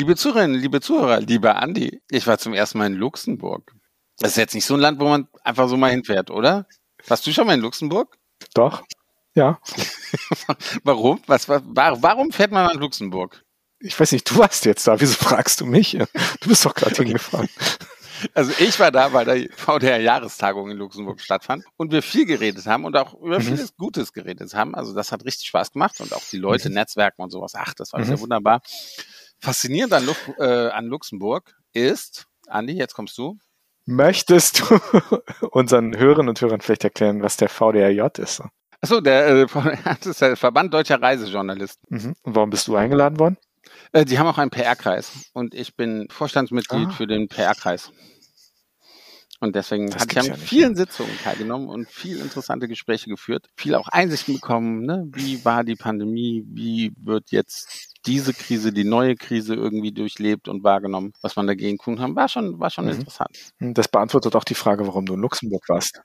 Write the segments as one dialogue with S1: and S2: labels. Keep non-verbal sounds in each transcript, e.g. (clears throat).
S1: Liebe Zuhörerinnen, liebe Zuhörer, lieber Andi, ich war zum ersten Mal in Luxemburg. Das ist jetzt nicht so ein Land, wo man einfach so mal hinfährt, oder? Warst du schon mal in Luxemburg?
S2: Doch, ja. (laughs)
S1: warum? Was, warum fährt man nach Luxemburg?
S2: Ich weiß nicht, du warst jetzt da. Wieso fragst du mich? Du bist doch gerade hingefahren. (laughs)
S1: Also ich war da, weil der VDR-Jahrestagung in Luxemburg stattfand und wir viel geredet haben und auch über mhm. vieles Gutes geredet haben. Also das hat richtig Spaß gemacht und auch die Leute, mhm. Netzwerken und sowas. Ach, das war mhm. sehr wunderbar. Faszinierend an, Lu äh, an Luxemburg ist, Andi, jetzt kommst du.
S2: Möchtest du (laughs) unseren Hörern und Hörern vielleicht erklären, was der VDRJ ist?
S1: Achso, der, äh, (laughs) das ist der Verband Deutscher Reisejournalisten.
S2: Mhm. Und warum bist du eingeladen worden?
S1: Äh, die haben auch einen PR-Kreis und ich bin Vorstandsmitglied ah. für den PR-Kreis. Und deswegen hatte ich an ja vielen Sitzungen teilgenommen und viel interessante Gespräche geführt, viel auch Einsichten bekommen, ne? wie war die Pandemie, wie wird jetzt diese Krise, die neue Krise irgendwie durchlebt und wahrgenommen, was man dagegen tun kann, war schon, war schon mhm. interessant.
S2: Das beantwortet auch die Frage, warum du in Luxemburg warst.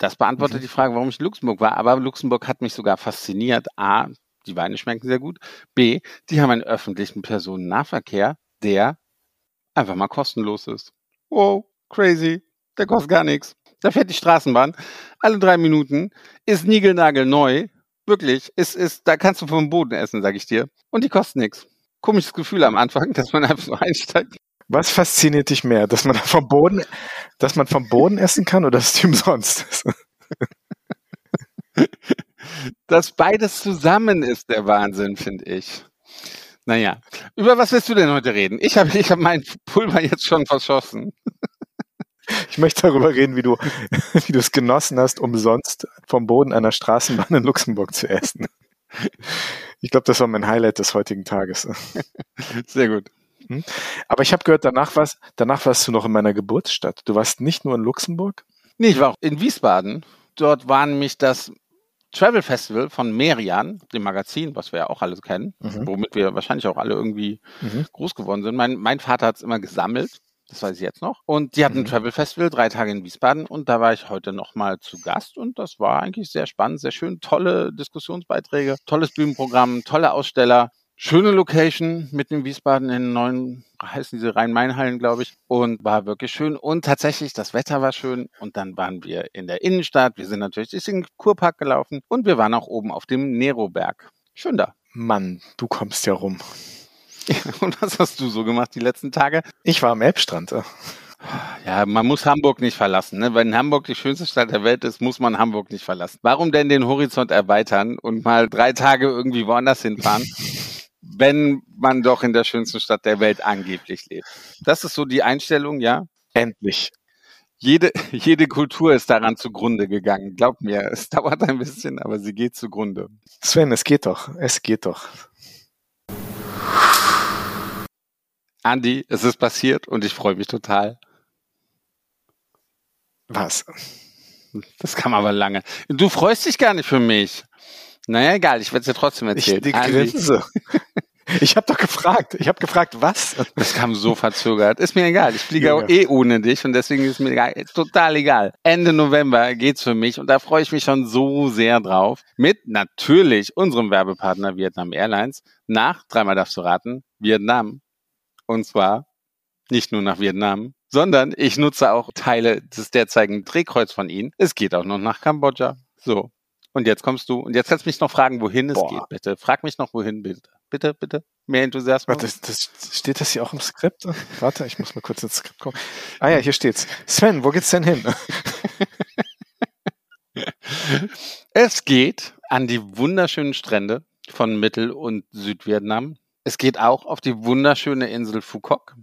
S1: Das beantwortet mhm. die Frage, warum ich in Luxemburg war, aber Luxemburg hat mich sogar fasziniert. A, die Weine schmecken sehr gut. B, die haben einen öffentlichen Personennahverkehr, der einfach mal kostenlos ist. Wow, crazy. Der kostet gar nichts. Da fährt die Straßenbahn alle drei Minuten, ist niegelnagelneu. Wirklich, ist, ist, da kannst du vom Boden essen, sag ich dir. Und die kostet nichts. Komisches Gefühl am Anfang, (laughs) dass man einfach so einsteigt.
S2: Was fasziniert dich mehr, dass man vom Boden, dass man vom Boden essen kann oder dass die umsonst ist?
S1: dass beides zusammen ist der Wahnsinn, finde ich. Naja, über was willst du denn heute reden? Ich habe ich hab mein Pulver jetzt schon verschossen.
S2: Ich möchte darüber reden, wie du, (laughs) wie du es genossen hast, umsonst vom Boden einer Straßenbahn in Luxemburg zu essen. Ich glaube, das war mein Highlight des heutigen Tages.
S1: Sehr gut.
S2: Hm? Aber ich habe gehört, danach warst, danach warst du noch in meiner Geburtsstadt. Du warst nicht nur in Luxemburg?
S1: Nee, ich war auch in Wiesbaden. Dort war nämlich das Travel Festival von Merian, dem Magazin, was wir ja auch alle kennen, mhm. womit wir wahrscheinlich auch alle irgendwie mhm. groß geworden sind. Mein, mein Vater hat es immer gesammelt das weiß ich jetzt noch. Und die hatten mhm. ein Travel Festival, drei Tage in Wiesbaden und da war ich heute nochmal zu Gast und das war eigentlich sehr spannend, sehr schön, tolle Diskussionsbeiträge, tolles Bühnenprogramm, tolle Aussteller, schöne Location mitten in Wiesbaden in neuen, heißen diese Rhein-Main-Hallen, glaube ich, und war wirklich schön und tatsächlich, das Wetter war schön und dann waren wir in der Innenstadt, wir sind natürlich durch den Kurpark gelaufen und wir waren auch oben auf dem Neroberg. Schön da.
S2: Mann, du kommst ja rum. (laughs)
S1: Und was hast du so gemacht die letzten Tage?
S2: Ich war am Elbstrand.
S1: Ja, man muss Hamburg nicht verlassen. Ne? Wenn Hamburg die schönste Stadt der Welt ist, muss man Hamburg nicht verlassen. Warum denn den Horizont erweitern und mal drei Tage irgendwie woanders hinfahren, (laughs) wenn man doch in der schönsten Stadt der Welt angeblich lebt? Das ist so die Einstellung, ja?
S2: Endlich.
S1: Jede, (laughs) jede Kultur ist daran zugrunde gegangen. Glaub mir, es dauert ein bisschen, aber sie geht zugrunde.
S2: Sven, es geht doch. Es geht doch.
S1: Andi, es ist passiert und ich freue mich total.
S2: Was?
S1: Das kam aber lange. Du freust dich gar nicht für mich. Naja, egal, ich werde es dir trotzdem erzählen. (laughs)
S2: Ich, Grinse. Ich habe doch gefragt. Ich habe gefragt, was?
S1: Das kam so verzögert. Ist mir egal. Ich fliege ja. auch eh ohne dich und deswegen ist mir egal. total egal. Ende November geht's für mich und da freue ich mich schon so sehr drauf. Mit natürlich unserem Werbepartner Vietnam Airlines nach, dreimal darfst du raten, Vietnam. Und zwar nicht nur nach Vietnam, sondern ich nutze auch Teile des derzeitigen Drehkreuz von ihnen. Es geht auch noch nach Kambodscha. So. Und jetzt kommst du. Und jetzt kannst du mich noch fragen, wohin Boah. es geht, bitte. Frag mich noch, wohin, bitte. Bitte, bitte. Mehr Enthusiasmus.
S2: Warte, das, das, steht das hier auch im Skript? Warte, ich muss mal kurz ins Skript kommen. Ah ja, hier steht's. Sven, wo geht's denn hin? (laughs)
S1: es geht an die wunderschönen Strände von Mittel- und Südvietnam. Es geht auch auf die wunderschöne Insel Phuoc,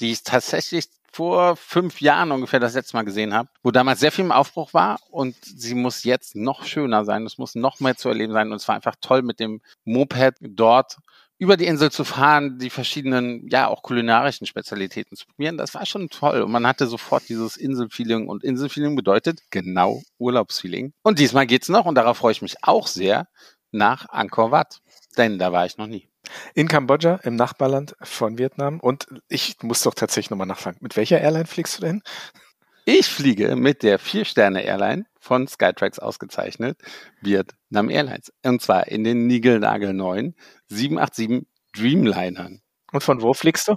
S1: die ich tatsächlich vor fünf Jahren ungefähr das letzte Mal gesehen habe, wo damals sehr viel im Aufbruch war und sie muss jetzt noch schöner sein. Es muss noch mehr zu erleben sein und es war einfach toll mit dem Moped dort über die Insel zu fahren, die verschiedenen, ja, auch kulinarischen Spezialitäten zu probieren. Das war schon toll. Und man hatte sofort dieses Inselfeeling. Und Inselfeeling bedeutet genau Urlaubsfeeling. Und diesmal geht's noch, und darauf freue ich mich auch sehr, nach Angkor Wat. Denn da war ich noch nie.
S2: In Kambodscha, im Nachbarland von Vietnam. Und ich muss doch tatsächlich nochmal nachfragen. Mit welcher Airline fliegst du denn?
S1: Ich fliege mit der Vier-Sterne-Airline von Skytrax ausgezeichnet, Vietnam Airlines. Und zwar in den Nigelnagel neuen 787 Dreamlinern.
S2: Und von wo fliegst du?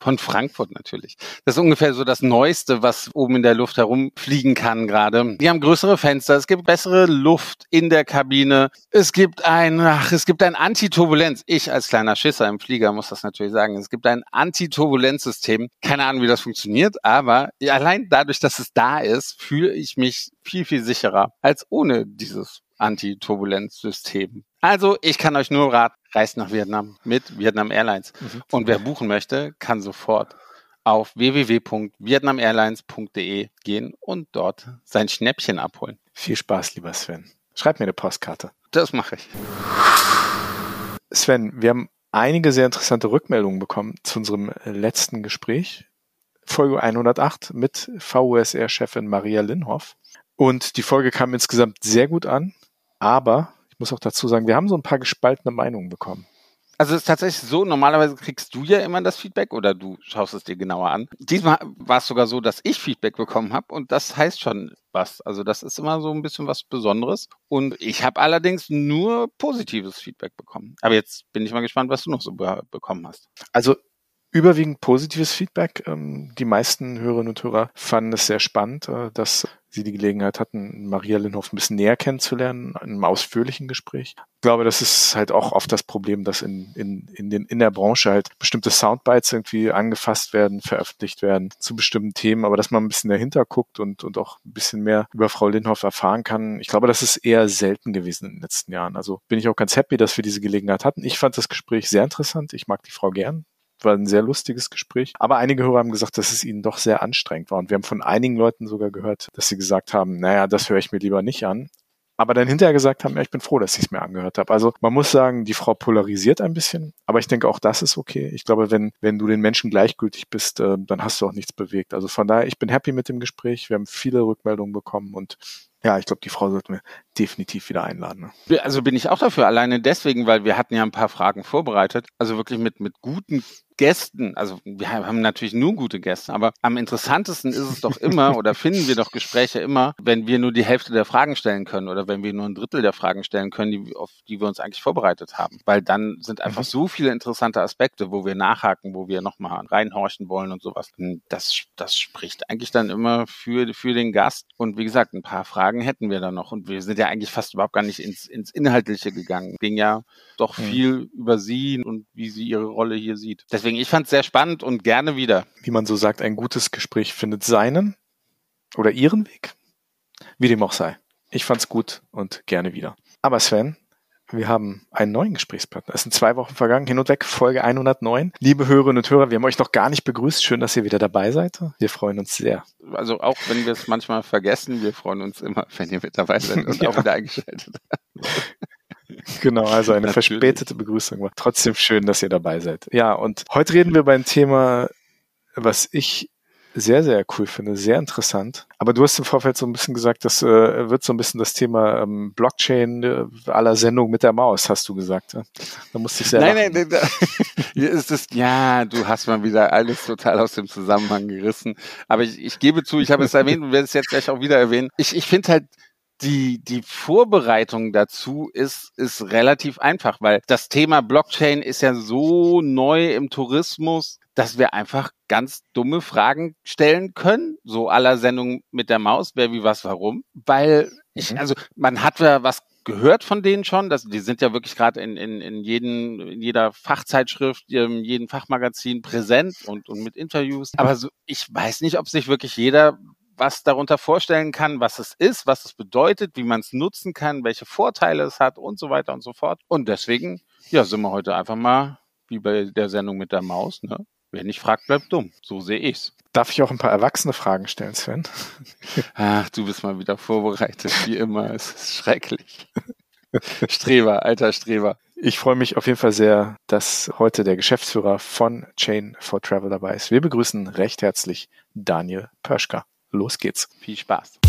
S1: Von Frankfurt natürlich. Das ist ungefähr so das Neueste, was oben in der Luft herumfliegen kann gerade. Die haben größere Fenster, es gibt bessere Luft in der Kabine. Es gibt ein, ach, es gibt ein Antiturbulenz. Ich als kleiner Schisser im Flieger muss das natürlich sagen. Es gibt ein Antiturbulenzsystem. Keine Ahnung, wie das funktioniert, aber allein dadurch, dass es da ist, fühle ich mich viel, viel sicherer als ohne dieses Antiturbulenzsystem. Also, ich kann euch nur raten, reist nach Vietnam mit Vietnam Airlines. Mhm. Und wer buchen möchte, kann sofort auf www.vietnamairlines.de gehen und dort sein Schnäppchen abholen.
S2: Viel Spaß, lieber Sven. Schreib mir eine Postkarte.
S1: Das mache ich.
S2: Sven, wir haben einige sehr interessante Rückmeldungen bekommen zu unserem letzten Gespräch. Folge 108 mit VUSR-Chefin Maria Linhoff. Und die Folge kam insgesamt sehr gut an, aber ich muss auch dazu sagen, wir haben so ein paar gespaltene Meinungen bekommen.
S1: Also es ist tatsächlich so, normalerweise kriegst du ja immer das Feedback oder du schaust es dir genauer an. Diesmal war es sogar so, dass ich Feedback bekommen habe und das heißt schon was. Also das ist immer so ein bisschen was Besonderes. Und ich habe allerdings nur positives Feedback bekommen. Aber jetzt bin ich mal gespannt, was du noch so be bekommen hast.
S2: Also überwiegend positives Feedback. Ähm, die meisten Hörerinnen und Hörer fanden es sehr spannend, äh, dass sie die Gelegenheit hatten, Maria Linhoff ein bisschen näher kennenzulernen, in einem ausführlichen Gespräch. Ich glaube, das ist halt auch oft das Problem, dass in, in, in, den, in der Branche halt bestimmte Soundbites irgendwie angefasst werden, veröffentlicht werden zu bestimmten Themen, aber dass man ein bisschen dahinter guckt und, und auch ein bisschen mehr über Frau Linhoff erfahren kann. Ich glaube, das ist eher selten gewesen in den letzten Jahren. Also bin ich auch ganz happy, dass wir diese Gelegenheit hatten. Ich fand das Gespräch sehr interessant. Ich mag die Frau gern war ein sehr lustiges Gespräch. Aber einige Hörer haben gesagt, dass es ihnen doch sehr anstrengend war. Und wir haben von einigen Leuten sogar gehört, dass sie gesagt haben, naja, das höre ich mir lieber nicht an. Aber dann hinterher gesagt haben, ja, ich bin froh, dass ich es mir angehört habe. Also man muss sagen, die Frau polarisiert ein bisschen, aber ich denke auch das ist okay. Ich glaube, wenn, wenn du den Menschen gleichgültig bist, äh, dann hast du auch nichts bewegt. Also von daher, ich bin happy mit dem Gespräch. Wir haben viele Rückmeldungen bekommen und ja, ich glaube, die Frau sollten wir definitiv wieder einladen.
S1: Ne? Also bin ich auch dafür, alleine deswegen, weil wir hatten ja ein paar Fragen vorbereitet, also wirklich mit, mit guten Gästen, also wir haben natürlich nur gute Gäste, aber am interessantesten ist es doch immer oder (laughs) finden wir doch Gespräche immer, wenn wir nur die Hälfte der Fragen stellen können oder wenn wir nur ein Drittel der Fragen stellen können, die, auf die wir uns eigentlich vorbereitet haben. Weil dann sind einfach mhm. so viele interessante Aspekte, wo wir nachhaken, wo wir nochmal reinhorchen wollen und sowas. Das, das spricht eigentlich dann immer für, für den Gast. Und wie gesagt, ein paar Fragen hätten wir dann noch. Und wir sind ja eigentlich fast überhaupt gar nicht ins, ins Inhaltliche gegangen. Ging ja doch mhm. viel über sie und wie sie ihre Rolle hier sieht. Deswegen Deswegen, ich fand es sehr spannend und gerne wieder.
S2: Wie man so sagt, ein gutes Gespräch findet seinen oder ihren Weg. Wie dem auch sei. Ich fand's gut und gerne wieder. Aber Sven, wir haben einen neuen Gesprächspartner. Es sind zwei Wochen vergangen, hin und weg, Folge 109. Liebe Hörerinnen und Hörer, wir haben euch noch gar nicht begrüßt. Schön, dass ihr wieder dabei seid. Wir freuen uns sehr.
S1: Also auch wenn wir es manchmal vergessen, wir freuen uns immer, wenn ihr mit dabei seid und (laughs) ja. auch wieder eingeschaltet habt.
S2: Genau, also eine Natürlich. verspätete Begrüßung war. Trotzdem schön, dass ihr dabei seid. Ja, und heute reden wir beim Thema, was ich sehr, sehr cool finde, sehr interessant. Aber du hast im Vorfeld so ein bisschen gesagt, das äh, wird so ein bisschen das Thema ähm, Blockchain äh, aller Sendung mit der Maus, hast du gesagt. Ja? Da musste ich sehr Nein, lachen. nein, nein, (laughs)
S1: hier ist es, ja, du hast mal wieder alles total aus dem Zusammenhang gerissen. Aber ich, ich gebe zu, ich habe es erwähnt und werde es jetzt gleich auch wieder erwähnen. Ich, ich finde halt, die, die Vorbereitung dazu ist, ist relativ einfach, weil das Thema Blockchain ist ja so neu im Tourismus, dass wir einfach ganz dumme Fragen stellen können, so aller Sendung mit der Maus, wer wie was warum, weil ich, mhm. also man hat ja was gehört von denen schon, dass die sind ja wirklich gerade in, in, in, jeden, in jeder Fachzeitschrift, in jedem Fachmagazin präsent und, und mit Interviews. Aber so, ich weiß nicht, ob sich wirklich jeder was darunter vorstellen kann, was es ist, was es bedeutet, wie man es nutzen kann, welche Vorteile es hat und so weiter und so fort. Und deswegen, ja, sind wir heute einfach mal wie bei der Sendung mit der Maus, ne? Wer nicht fragt, bleibt dumm. So sehe ich's.
S2: Darf ich auch ein paar erwachsene Fragen stellen, Sven? (laughs)
S1: Ach, du bist mal wieder vorbereitet, wie immer. Es ist schrecklich. Streber, alter Streber.
S2: Ich freue mich auf jeden Fall sehr, dass heute der Geschäftsführer von Chain for Travel dabei ist. Wir begrüßen recht herzlich Daniel Pöschka. Los geht's.
S1: Viel Spaß.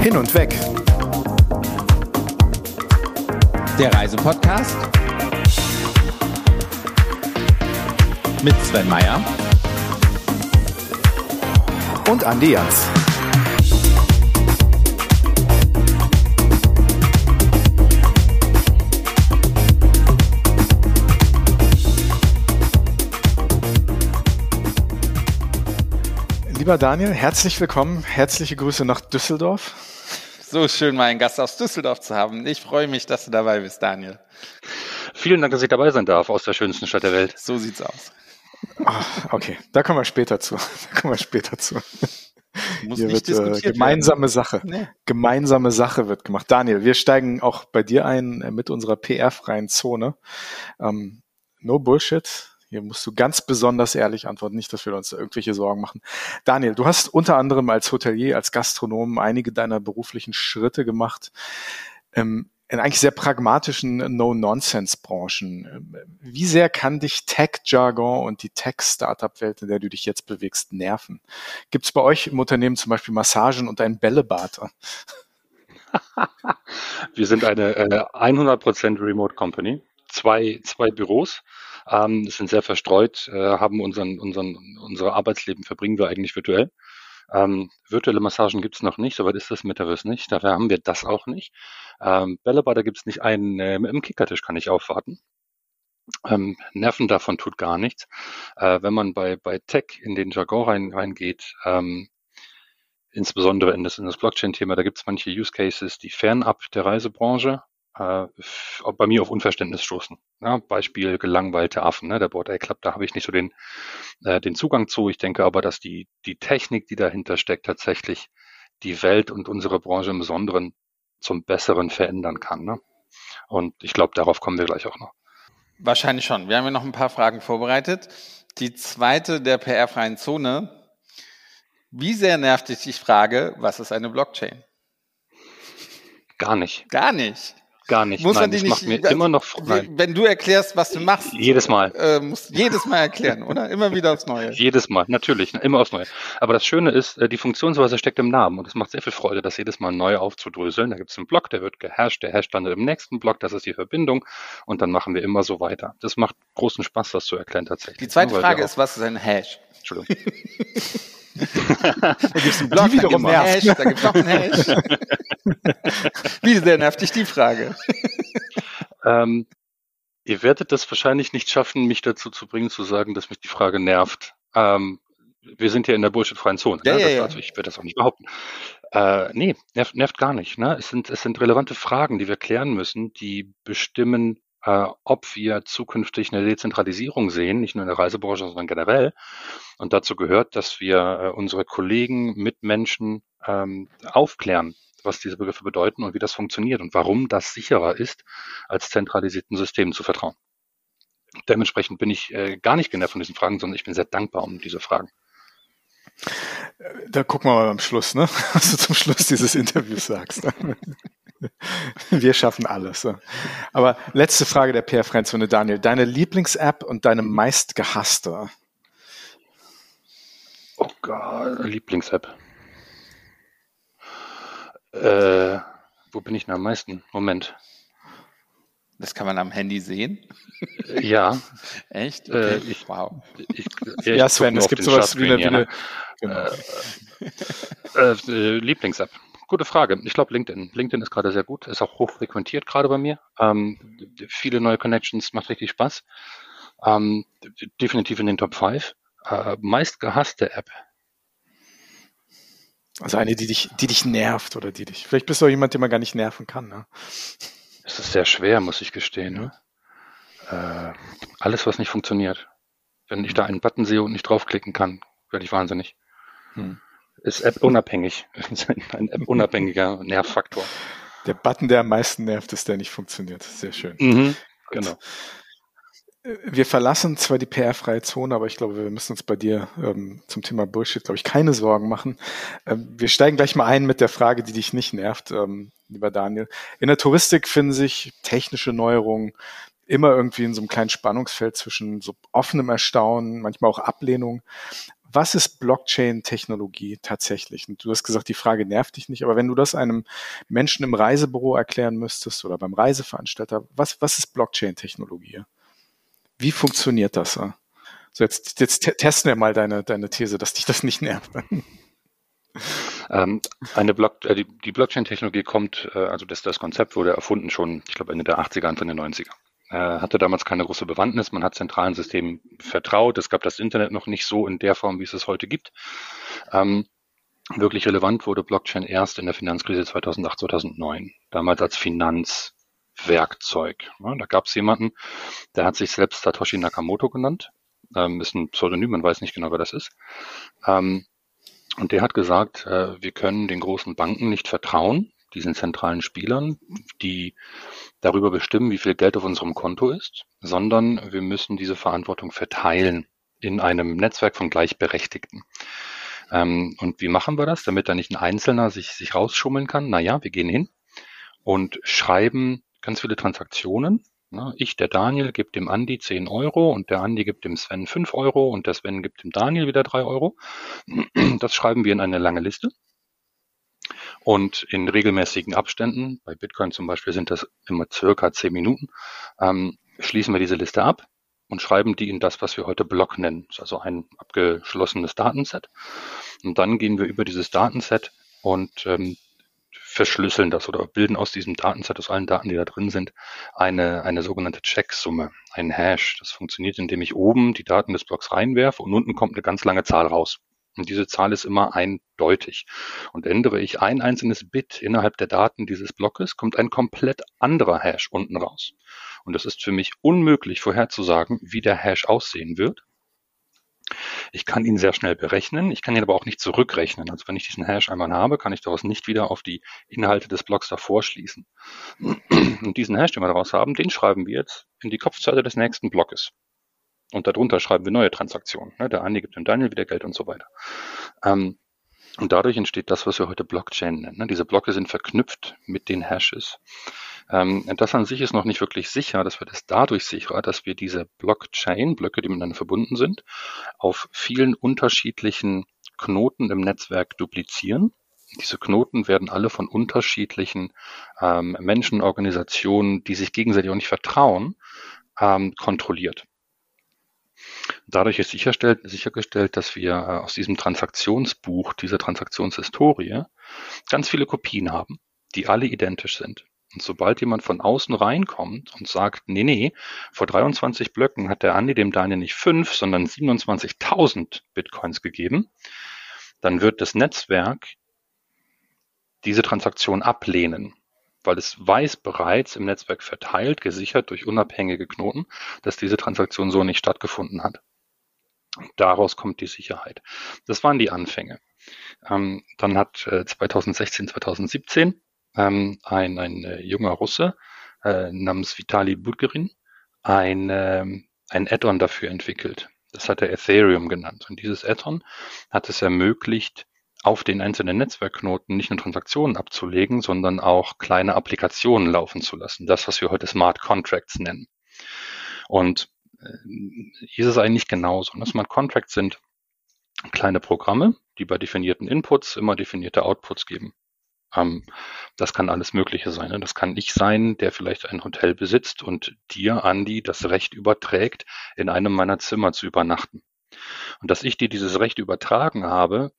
S2: Hin und weg.
S1: Der Reisepodcast mit Sven Meyer
S2: und Andi Jans. Lieber Daniel, herzlich willkommen. Herzliche Grüße nach Düsseldorf.
S1: So schön, meinen Gast aus Düsseldorf zu haben. Ich freue mich, dass du dabei bist, Daniel.
S3: Vielen Dank, dass ich dabei sein darf aus der schönsten Stadt der Welt.
S1: So sieht's aus.
S2: Oh, okay, da kommen wir später zu. (laughs) Da kommen wir später zu.
S1: Muss
S2: Hier
S1: nicht
S2: wird äh,
S1: diskutiert
S2: gemeinsame Sache.
S1: Nee.
S2: Gemeinsame Sache wird gemacht. Daniel, wir steigen auch bei dir ein äh, mit unserer PR-freien Zone. Ähm, no Bullshit. Hier musst du ganz besonders ehrlich antworten, nicht, dass wir uns irgendwelche Sorgen machen. Daniel, du hast unter anderem als Hotelier, als Gastronom einige deiner beruflichen Schritte gemacht. Ähm, in eigentlich sehr pragmatischen No-Nonsense-Branchen. Ähm, Wie sehr kann dich Tech-Jargon und die Tech-Startup-Welt, in der du dich jetzt bewegst, nerven? Gibt es bei euch im Unternehmen zum Beispiel Massagen und ein Bällebad? (laughs)
S3: Wir sind eine äh, 100% Remote Company, zwei, zwei Büros, ähm, sind sehr verstreut, äh, haben unseren, unseren, unser Arbeitsleben verbringen wir eigentlich virtuell. Ähm, virtuelle Massagen gibt's noch nicht, soweit ist das Metaverse nicht. Dafür haben wir das auch nicht. Ähm, Bällebad, gibt's nicht einen, äh, einem Kickertisch kann ich aufwarten. Ähm, Nerven davon tut gar nichts. Äh, wenn man bei, bei Tech in den Jargon rein, reingeht, ähm, insbesondere in das, in das Blockchain-Thema, da gibt's manche Use Cases, die fernab der Reisebranche äh, bei mir auf Unverständnis stoßen. Ja, Beispiel gelangweilte Affen, ne? der Board A Club, da habe ich nicht so den, äh, den Zugang zu. Ich denke aber, dass die, die Technik, die dahinter steckt, tatsächlich die Welt und unsere Branche im Besonderen zum Besseren verändern kann. Ne? Und ich glaube, darauf kommen wir gleich auch noch.
S1: Wahrscheinlich schon. Wir haben ja noch ein paar Fragen vorbereitet. Die zweite der PR-freien Zone. Wie sehr nervt dich die Frage, was ist eine Blockchain?
S3: Gar nicht.
S1: Gar nicht.
S3: Gar nicht.
S1: Muss man
S3: Nein,
S1: die
S3: das macht
S1: nicht-
S3: mir immer noch Nein,
S1: Wenn du erklärst, was du machst,
S3: jedes Mal.
S1: äh, musst jedes Mal erklären, (laughs) oder? Immer wieder aufs Neue.
S3: Jedes Mal, natürlich, immer aufs Neue. Aber das Schöne ist, äh, die Funktionsweise steckt im Namen und es macht sehr viel Freude, das jedes Mal neu aufzudröseln. Da gibt es einen Block, der wird gehasht, der Hash landet im nächsten Block, das ist die Verbindung und dann machen wir immer so weiter. Das macht großen Spaß, das zu erklären tatsächlich.
S1: Die zweite
S3: ne,
S1: Frage ist, was ist ein Hash?
S3: Entschuldigung. (laughs)
S1: Da gibt es einen Blog,
S2: Die wiederum
S1: da gibt's
S2: nervt.
S1: einen Hash, da gibt es noch einen Hash. (laughs) Wie sehr nervt dich die Frage?
S3: Ähm, ihr werdet das wahrscheinlich nicht schaffen, mich dazu zu bringen, zu sagen, dass mich die Frage nervt. Ähm, wir sind ja in der bullshitfreien Zone.
S1: Ja,
S3: ne?
S1: ja,
S3: das,
S1: ja.
S3: Also ich werde das auch nicht behaupten. Äh, nee, nervt, nervt gar nicht. Ne? Es, sind, es sind relevante Fragen, die wir klären müssen, die bestimmen, äh, ob wir zukünftig eine Dezentralisierung sehen, nicht nur in der Reisebranche, sondern generell. Und dazu gehört, dass wir äh, unsere Kollegen, Mitmenschen ähm, aufklären, was diese Begriffe bedeuten und wie das funktioniert und warum das sicherer ist, als zentralisierten Systemen zu vertrauen. Dementsprechend bin ich äh, gar nicht genervt von diesen Fragen, sondern ich bin sehr dankbar um diese Fragen.
S2: Da gucken wir mal am Schluss, ne? (laughs) was du zum Schluss dieses Interviews sagst. (laughs) Wir schaffen alles. ja. Aber letzte Frage der PR-freien Zone, Daniel. Deine Lieblings-App und deine meistgehasste?
S3: Oh Gott, Lieblings-App. Äh, wo bin ich denn am meisten? Moment.
S1: Das kann man am Handy sehen.
S3: Äh, Ja, (laughs)
S1: Echt?
S3: Äh,
S1: Okay.
S3: ich-
S1: wow.
S3: ich,
S2: Ja,
S3: ich
S2: Sven,
S3: guck nur
S2: es gibt sowas wie eine, wie genau.
S3: äh, äh, Lieblings-App. Gute Frage. Ich glaube LinkedIn. LinkedIn ist gerade sehr gut, ist auch hoch frequentiert gerade bei mir. Ähm, viele neue Connections, macht richtig Spaß. Ähm, definitiv in den Top 5. Äh, meist gehasste App.
S2: Also eine, die dich, die dich nervt oder die dich. Vielleicht bist du auch jemand, den man gar nicht nerven kann. Ne?
S3: Es ist sehr schwer, muss ich gestehen. Ne? Äh, alles, was nicht funktioniert. Wenn ich da einen Button sehe und nicht draufklicken kann, werde ich wahnsinnig.
S2: Hm.
S3: Ist App-unabhängig. (laughs) Ein- ein App-unabhängiger Nervfaktor.
S2: Der Button, der am meisten nervt, ist, der nicht funktioniert. Sehr schön.
S3: Mhm, genau.
S2: Wir verlassen zwar die PR-freie Zone, aber ich glaube, wir müssen uns bei dir ähm, zum Thema Bullshit, glaube ich, keine Sorgen machen. Ähm, wir steigen gleich mal ein mit der Frage, die dich nicht nervt, ähm, lieber Daniel. In der Touristik finden sich technische Neuerungen immer irgendwie in so einem kleinen Spannungsfeld zwischen so offenem Erstaunen, manchmal auch Ablehnung. Was ist Blockchain-Technologie tatsächlich? Und du hast gesagt, die Frage nervt dich nicht, aber wenn du das einem Menschen im Reisebüro erklären müsstest oder beim Reiseveranstalter, was, was ist Blockchain-Technologie? Wie funktioniert das? So, jetzt, jetzt te- testen wir mal deine, deine These, dass dich das nicht nervt.
S3: Ähm, Block, äh, die, die Blockchain-Technologie kommt, äh, also das, das Konzept wurde erfunden schon, ich glaube, Ende der 80er, Anfang der 90er. Äh, hatte damals keine große Bewandtnis. Man hat zentralen Systemen vertraut. Es gab das Internet noch nicht so in der Form, wie es es heute gibt. Ähm, wirklich relevant wurde Blockchain erst in der Finanzkrise 2008, 2009. Damals als Finanzwerkzeug. Ja, da gab es jemanden, der hat sich selbst Satoshi Nakamoto genannt. Ähm, ist ein Pseudonym, man weiß nicht genau, wer das ist. Ähm, und der hat gesagt, äh, wir können den großen Banken nicht vertrauen, diesen zentralen Spielern, die darüber bestimmen, wie viel Geld auf unserem Konto ist, sondern wir müssen diese Verantwortung verteilen in einem Netzwerk von Gleichberechtigten. Ähm, und wie machen wir das, damit da nicht ein Einzelner sich, sich rausschummeln kann? Naja, wir gehen hin und schreiben ganz viele Transaktionen ich, der Daniel, gibt dem Andi 10 Euro und der Andi gibt dem Sven 5 Euro und der Sven gibt dem Daniel wieder 3 Euro. Das schreiben wir in eine lange Liste. Und in regelmäßigen Abständen, bei Bitcoin zum Beispiel sind das immer circa 10 Minuten, ähm, schließen wir diese Liste ab und schreiben die in das, was wir heute Block nennen. Das ist also ein abgeschlossenes Datenset. Und dann gehen wir über dieses Datenset und ähm, verschlüsseln das oder bilden aus diesem Datenset, aus allen Daten, die da drin sind, eine, eine sogenannte Checksumme, ein Hash. Das funktioniert, indem ich oben die Daten des Blocks reinwerfe und unten kommt eine ganz lange Zahl raus. Und diese Zahl ist immer eindeutig. Und ändere ich ein einzelnes Bit innerhalb der Daten dieses Blockes, kommt ein komplett anderer Hash unten raus. Und es ist für mich unmöglich vorherzusagen, wie der Hash aussehen wird. Ich kann ihn sehr schnell berechnen, ich kann ihn aber auch nicht zurückrechnen. Also wenn ich diesen Hash einmal habe, kann ich daraus nicht wieder auf die Inhalte des Blocks davor schließen. (clears throat) Und diesen Hash, den wir daraus haben, den schreiben wir jetzt in die Kopfzeile des nächsten Blockes. Und darunter schreiben wir neue Transaktionen. Ne? Der Andi gibt dem Daniel wieder Geld und so weiter. Ähm, und dadurch entsteht das, was wir heute Blockchain nennen. Ne? Diese Blöcke sind verknüpft mit den Hashes. Ähm, das an sich ist noch nicht wirklich sicher. Das wird es dadurch sicherer, dass wir diese Blockchain, Blöcke, die miteinander verbunden sind, auf vielen unterschiedlichen Knoten im Netzwerk duplizieren. Diese Knoten werden alle von unterschiedlichen ähm, Menschen, Organisationen, die sich gegenseitig auch nicht vertrauen, ähm, kontrolliert. Dadurch ist sichergestellt, dass wir äh, aus diesem Transaktionsbuch, dieser Transaktionshistorie, ganz viele Kopien haben, die alle identisch sind. Und sobald jemand von außen reinkommt und sagt, nee, nee, vor 23 Blöcken hat der Andi dem Daniel nicht fünf, sondern 27.000 Bitcoins gegeben, dann wird das Netzwerk diese Transaktion ablehnen, weil es weiß bereits im Netzwerk verteilt, gesichert durch unabhängige Knoten, dass diese Transaktion so nicht stattgefunden hat. Daraus kommt die Sicherheit. Das waren die Anfänge. Ähm, dann hat äh, 2016, 2017 ähm, ein, ein äh, junger Russe äh, namens Vitali Buterin ein, ähm, ein Add-on dafür entwickelt. Das hat er Ethereum genannt. Und dieses Add-on hat es ermöglicht, auf den einzelnen Netzwerkknoten nicht nur Transaktionen abzulegen, sondern auch kleine Applikationen laufen zu lassen. Das, was wir heute Smart Contracts nennen. Und ist es eigentlich genauso. Ne? Smart Contracts sind kleine Programme, die bei definierten Inputs immer definierte Outputs geben. Ähm, das kann alles Mögliche sein. Ne? Das kann ich sein, der vielleicht ein Hotel besitzt und dir, Andi, das Recht überträgt, in einem meiner Zimmer zu übernachten. Und dass ich dir dieses Recht übertragen habe,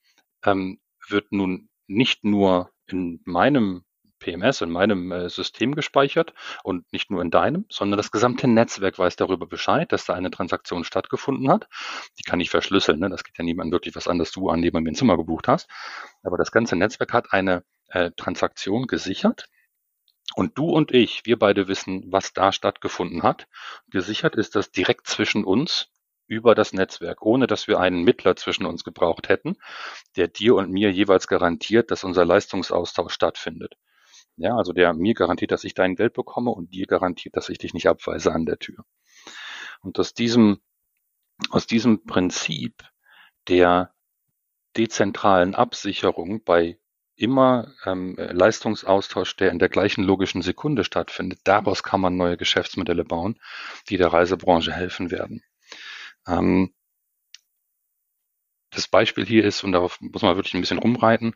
S3: ähm, wird nun nicht nur in meinem PMS, in meinem äh, System gespeichert und nicht nur in deinem, sondern das gesamte Netzwerk weiß darüber Bescheid, dass da eine Transaktion stattgefunden hat. Die kann ich verschlüsseln. Ne? Das geht ja niemand wirklich was an, dass du an jemandem ein Zimmer gebucht hast. Aber das ganze Netzwerk hat eine äh, Transaktion gesichert. Und du und ich, wir beide wissen, was da stattgefunden hat. Gesichert ist das direkt zwischen uns über das Netzwerk, ohne dass wir einen Mittler zwischen uns gebraucht hätten, der dir und mir jeweils garantiert, dass unser Leistungsaustausch stattfindet. Ja, also der mir garantiert, dass ich dein Geld bekomme und dir garantiert, dass ich dich nicht abweise an der Tür. Und aus diesem, aus diesem Prinzip der dezentralen Absicherung bei immer ähm, Leistungsaustausch, der in der gleichen logischen Sekunde stattfindet. Daraus kann man neue Geschäftsmodelle bauen, die der Reisebranche helfen werden. Ähm, das Beispiel hier ist, und darauf muss man wirklich ein bisschen rumreiten,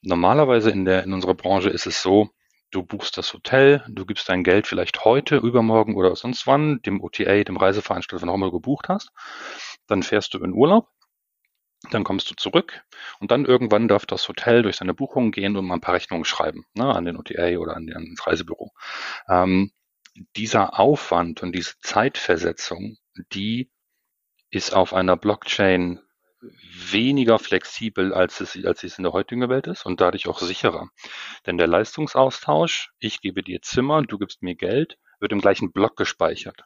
S3: normalerweise in, der, in unserer Branche ist es so, du buchst das Hotel, du gibst dein Geld vielleicht heute, übermorgen oder sonst wann, dem OTA, dem Reiseveranstalter, immer du gebucht hast. Dann fährst du in Urlaub dann kommst du zurück und dann irgendwann darf das Hotel durch seine Buchungen gehen und mal ein paar Rechnungen schreiben ne, an den OTA oder an, an das Reisebüro. Ähm, dieser Aufwand und diese Zeitversetzung, die ist auf einer Blockchain weniger flexibel, als es, als es in der heutigen Welt ist und dadurch auch sicherer. Denn der Leistungsaustausch, ich gebe dir Zimmer, du gibst mir Geld, wird im gleichen Block gespeichert.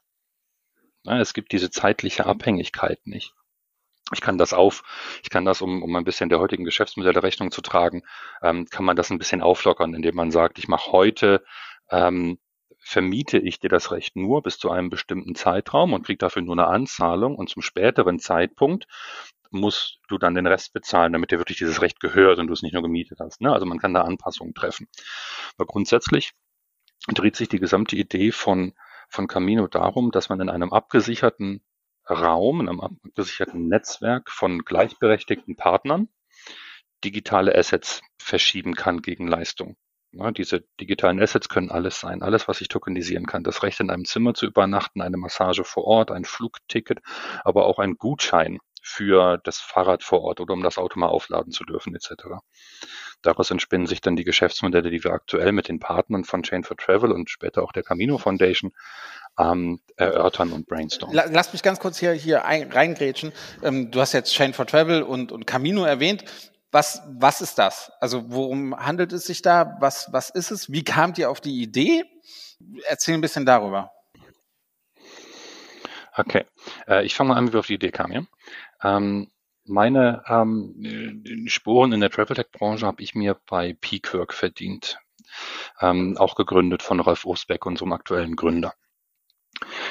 S3: Es gibt diese zeitliche Abhängigkeit nicht. Ich kann das auf, ich kann das, um, um ein bisschen der heutigen Geschäftsmodelle Rechnung zu tragen, ähm, kann man das ein bisschen auflockern, indem man sagt, ich mache heute ähm, vermiete ich dir das Recht nur bis zu einem bestimmten Zeitraum und krieg dafür nur eine Anzahlung und zum späteren Zeitpunkt musst du dann den Rest bezahlen, damit dir wirklich dieses Recht gehört und du es nicht nur gemietet hast. Ne? Also man kann da Anpassungen treffen. Aber grundsätzlich dreht sich die gesamte Idee von, von Camino darum, dass man in einem abgesicherten Raum, in einem abgesicherten Netzwerk von gleichberechtigten Partnern digitale Assets verschieben kann gegen Leistung. Ja, diese digitalen Assets können alles sein, alles, was ich tokenisieren kann. Das Recht in einem Zimmer zu übernachten, eine Massage vor Ort, ein Flugticket, aber auch ein Gutschein für das Fahrrad vor Ort oder um das Auto mal aufladen zu dürfen etc. Daraus entspinnen sich dann die Geschäftsmodelle, die wir aktuell mit den Partnern von Chain for Travel und später auch der Camino Foundation ähm, erörtern und brainstormen.
S1: Lass mich ganz kurz hier, hier ein, reingrätschen. Ähm, du hast jetzt Chain for Travel und, und Camino erwähnt. Was, was ist das? Also worum handelt es sich da? Was, was ist es? Wie kamt ihr auf die Idee? Erzähl ein bisschen darüber.
S3: Okay, äh, ich fange mal an, wie wir auf die Idee kamen. Ja? Ähm, meine ähm, Spuren in der Travel Tech Branche habe ich mir bei Peakwork verdient, ähm, auch gegründet von Ralf Osbeck, unserem aktuellen Gründer.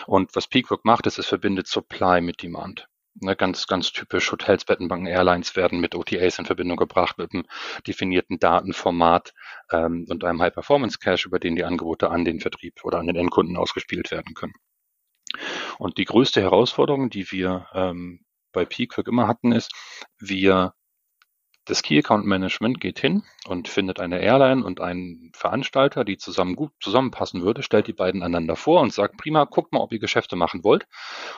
S3: Und was Peakwork macht, ist, es verbindet Supply mit Demand. Ne, ganz, ganz typisch Hotels, Bettenbanken, Airlines werden mit OTAs in Verbindung gebracht, mit einem definierten Datenformat ähm, und einem High-Performance-Cache, über den die Angebote an den Vertrieb oder an den Endkunden ausgespielt werden können. Und die größte Herausforderung, die wir ähm, bei Peakwork immer hatten, ist, wir das Key Account Management geht hin und findet eine Airline und einen Veranstalter, die zusammen gut zusammenpassen würde, stellt die beiden einander vor und sagt, prima, guckt mal, ob ihr Geschäfte machen wollt.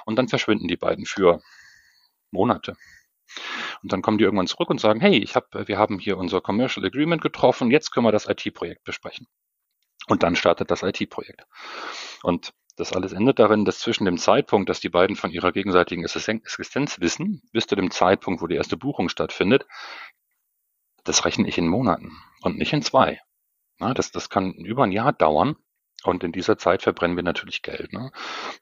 S3: Und dann verschwinden die beiden für Monate. Und dann kommen die irgendwann zurück und sagen, hey, ich hab, wir haben hier unser Commercial Agreement getroffen, jetzt können wir das IT-Projekt besprechen. Und dann startet das IT-Projekt. Und das alles endet darin, dass zwischen dem Zeitpunkt, dass die beiden von ihrer gegenseitigen Existenz wissen, bis zu dem Zeitpunkt, wo die erste Buchung stattfindet, das rechne ich in Monaten und nicht in zwei. Na, das, das kann über ein Jahr dauern. Und in dieser Zeit verbrennen wir natürlich Geld. Ne?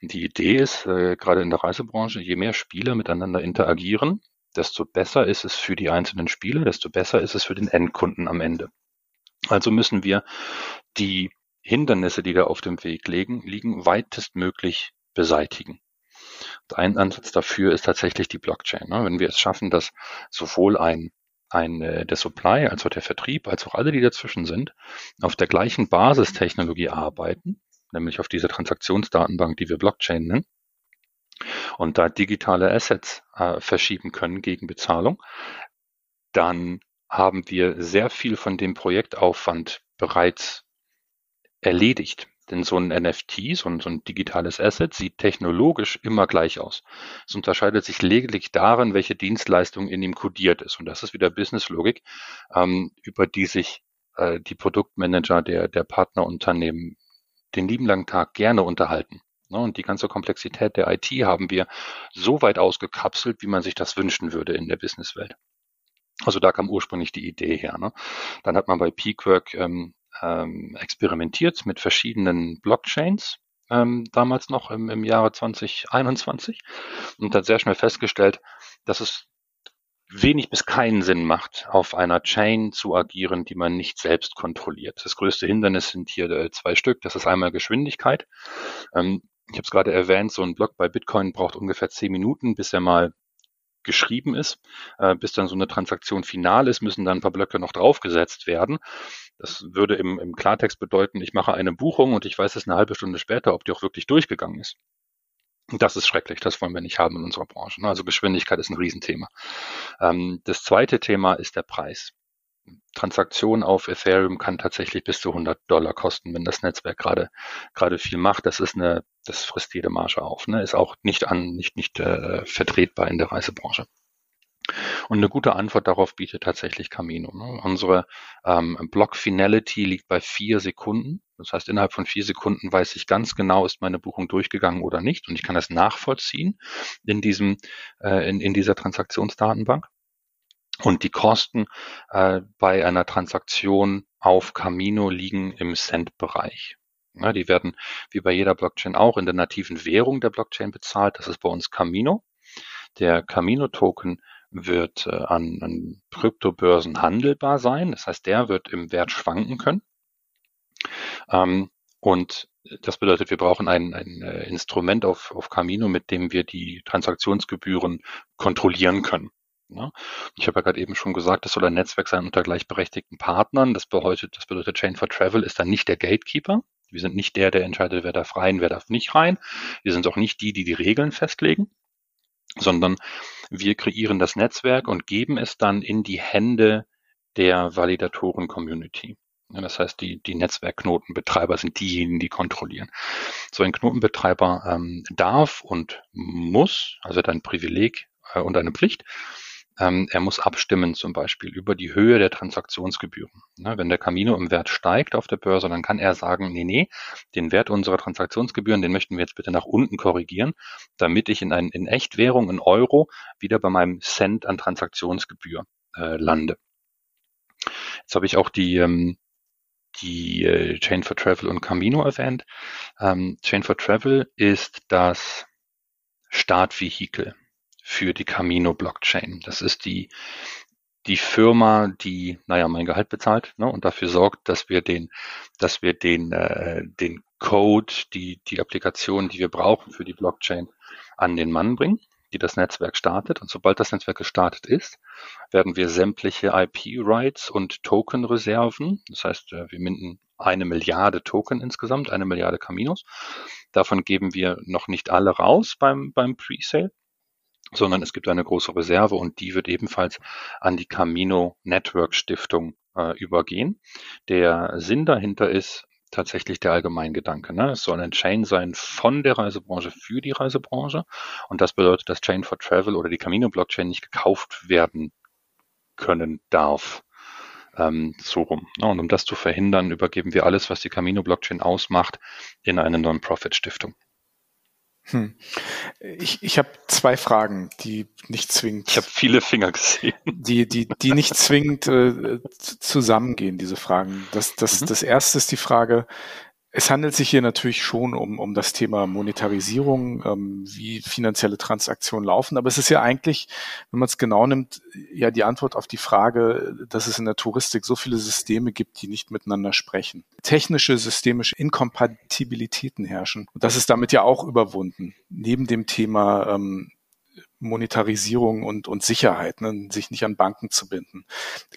S3: Die Idee ist, äh, gerade in der Reisebranche, je mehr Spieler miteinander interagieren, desto besser ist es für die einzelnen Spieler, desto besser ist es für den Endkunden am Ende. Also müssen wir die Hindernisse, die da auf dem Weg liegen, liegen weitestmöglich beseitigen. Und ein Ansatz dafür ist tatsächlich die Blockchain. Ne? Wenn wir es schaffen, dass sowohl ein ein, äh, der Supply, als auch der Vertrieb, als auch alle, die dazwischen sind, auf der gleichen Basistechnologie arbeiten, nämlich auf dieser Transaktionsdatenbank, die wir Blockchain nennen, und da digitale Assets äh, verschieben können gegen Bezahlung, dann haben wir sehr viel von dem Projektaufwand bereits erledigt. Denn so ein NFT, so ein, so ein digitales Asset, sieht technologisch immer gleich aus. Es unterscheidet sich lediglich darin, welche Dienstleistung in ihm kodiert ist. Und das ist wieder Businesslogik, ähm, über die sich äh, die Produktmanager der, der Partnerunternehmen den lieben langen Tag gerne unterhalten. Ne? Und die ganze Komplexität der IT haben wir so weit ausgekapselt, wie man sich das wünschen würde in der Businesswelt. Also da kam ursprünglich die Idee her. Ne? Dann hat man bei Peakwork ähm, ähm, experimentiert mit verschiedenen Blockchains, ähm, damals noch im, im Jahre 2021 und hat sehr schnell festgestellt, dass es wenig bis keinen Sinn macht, auf einer Chain zu agieren, die man nicht selbst kontrolliert. Das größte Hindernis sind hier äh, zwei Stück. Das ist einmal Geschwindigkeit. Ähm, ich habe es gerade erwähnt, so ein Block bei Bitcoin braucht ungefähr zehn Minuten, bis er mal geschrieben ist. Äh, bis dann so eine Transaktion final ist, müssen dann ein paar Blöcke noch draufgesetzt werden. Das würde im, im Klartext bedeuten, ich mache eine Buchung und ich weiß es eine halbe Stunde später, ob die auch wirklich durchgegangen ist. Und das ist schrecklich, das wollen wir nicht haben in unserer Branche. Ne? Also Geschwindigkeit ist ein Riesenthema. Ähm, das zweite Thema ist der Preis. Transaktion auf Ethereum kann tatsächlich bis zu 100 Dollar kosten, wenn das Netzwerk gerade gerade viel macht. Das ist eine, das frisst jede Marge auf. Ne? Ist auch nicht an, nicht nicht äh, vertretbar in der Reisebranche. Und eine gute Antwort darauf bietet tatsächlich Camino. Ne? Unsere ähm, Block Finality liegt bei vier Sekunden. Das heißt, innerhalb von vier Sekunden weiß ich ganz genau, ist meine Buchung durchgegangen oder nicht. Und ich kann das nachvollziehen in diesem, äh, in, in dieser Transaktionsdatenbank. Und die Kosten äh, bei einer Transaktion auf Camino liegen im Cent-Bereich. Ja, die werden wie bei jeder Blockchain auch in der nativen Währung der Blockchain bezahlt. Das ist bei uns Camino. Der Camino-Token wird äh, an, an Kryptobörsen handelbar sein. Das heißt, der wird im Wert schwanken können. Ähm, und das bedeutet, wir brauchen ein, ein äh, Instrument auf, auf Camino, mit dem wir die Transaktionsgebühren kontrollieren können. Ja. Ich habe ja gerade eben schon gesagt, das soll ein Netzwerk sein unter gleichberechtigten Partnern. Das bedeutet, das bedeutet Chain for Travel ist dann nicht der Gatekeeper. Wir sind nicht der, der entscheidet, wer darf rein, wer darf nicht rein. Wir sind auch nicht die, die die Regeln festlegen, sondern wir kreieren das Netzwerk und geben es dann in die Hände der Validatoren-Community. Das heißt, die, die Netzwerkknotenbetreiber sind diejenigen, die kontrollieren. So ein Knotenbetreiber ähm, darf und muss, also hat ein Privileg äh, und eine Pflicht, er muss abstimmen zum Beispiel über die Höhe der Transaktionsgebühren. Ne, wenn der Camino im Wert steigt auf der Börse, dann kann er sagen, nee, nee, den Wert unserer Transaktionsgebühren, den möchten wir jetzt bitte nach unten korrigieren, damit ich in, ein, in Echtwährung, in Euro, wieder bei meinem Cent an Transaktionsgebühr äh, lande. Jetzt habe ich auch die, ähm, die äh, Chain for Travel und Camino erwähnt. Ähm, Chain for Travel ist das Startvehikel für die Camino Blockchain. Das ist die, die Firma, die, naja, mein Gehalt bezahlt ne, und dafür sorgt, dass wir den, dass wir den, äh, den Code, die, die Applikation, die wir brauchen für die Blockchain, an den Mann bringen, die das Netzwerk startet. Und sobald das Netzwerk gestartet ist, werden wir sämtliche IP-Rights und Token-Reserven, das heißt, äh, wir minden eine Milliarde Token insgesamt, eine Milliarde Caminos. Davon geben wir noch nicht alle raus beim, beim Presale sondern es gibt eine große Reserve und die wird ebenfalls an die Camino Network Stiftung äh, übergehen. Der Sinn dahinter ist tatsächlich der Allgemeingedanke. Ne? Es soll ein Chain sein von der Reisebranche für die Reisebranche und das bedeutet, dass Chain for Travel oder die Camino Blockchain nicht gekauft werden können darf. Ähm, so rum. Ne? Und um das zu verhindern, übergeben wir alles, was die Camino Blockchain ausmacht, in eine Non-Profit-Stiftung.
S2: Hm. Ich, ich habe zwei Fragen, die nicht zwingend.
S3: Ich habe viele Finger gesehen.
S2: Die, die, die nicht zwingend äh, zusammengehen, diese Fragen. Das, das, mhm. das erste ist die Frage, es handelt sich hier natürlich schon um, um das Thema Monetarisierung, ähm, wie finanzielle Transaktionen laufen, aber es ist ja eigentlich, wenn man es genau nimmt, ja die Antwort auf die Frage, dass es in der Touristik so viele Systeme gibt, die nicht miteinander sprechen. Technische, systemische Inkompatibilitäten herrschen. Und das ist damit ja auch überwunden. Neben dem Thema ähm, Monetarisierung und, und Sicherheit, ne, sich nicht an Banken zu binden.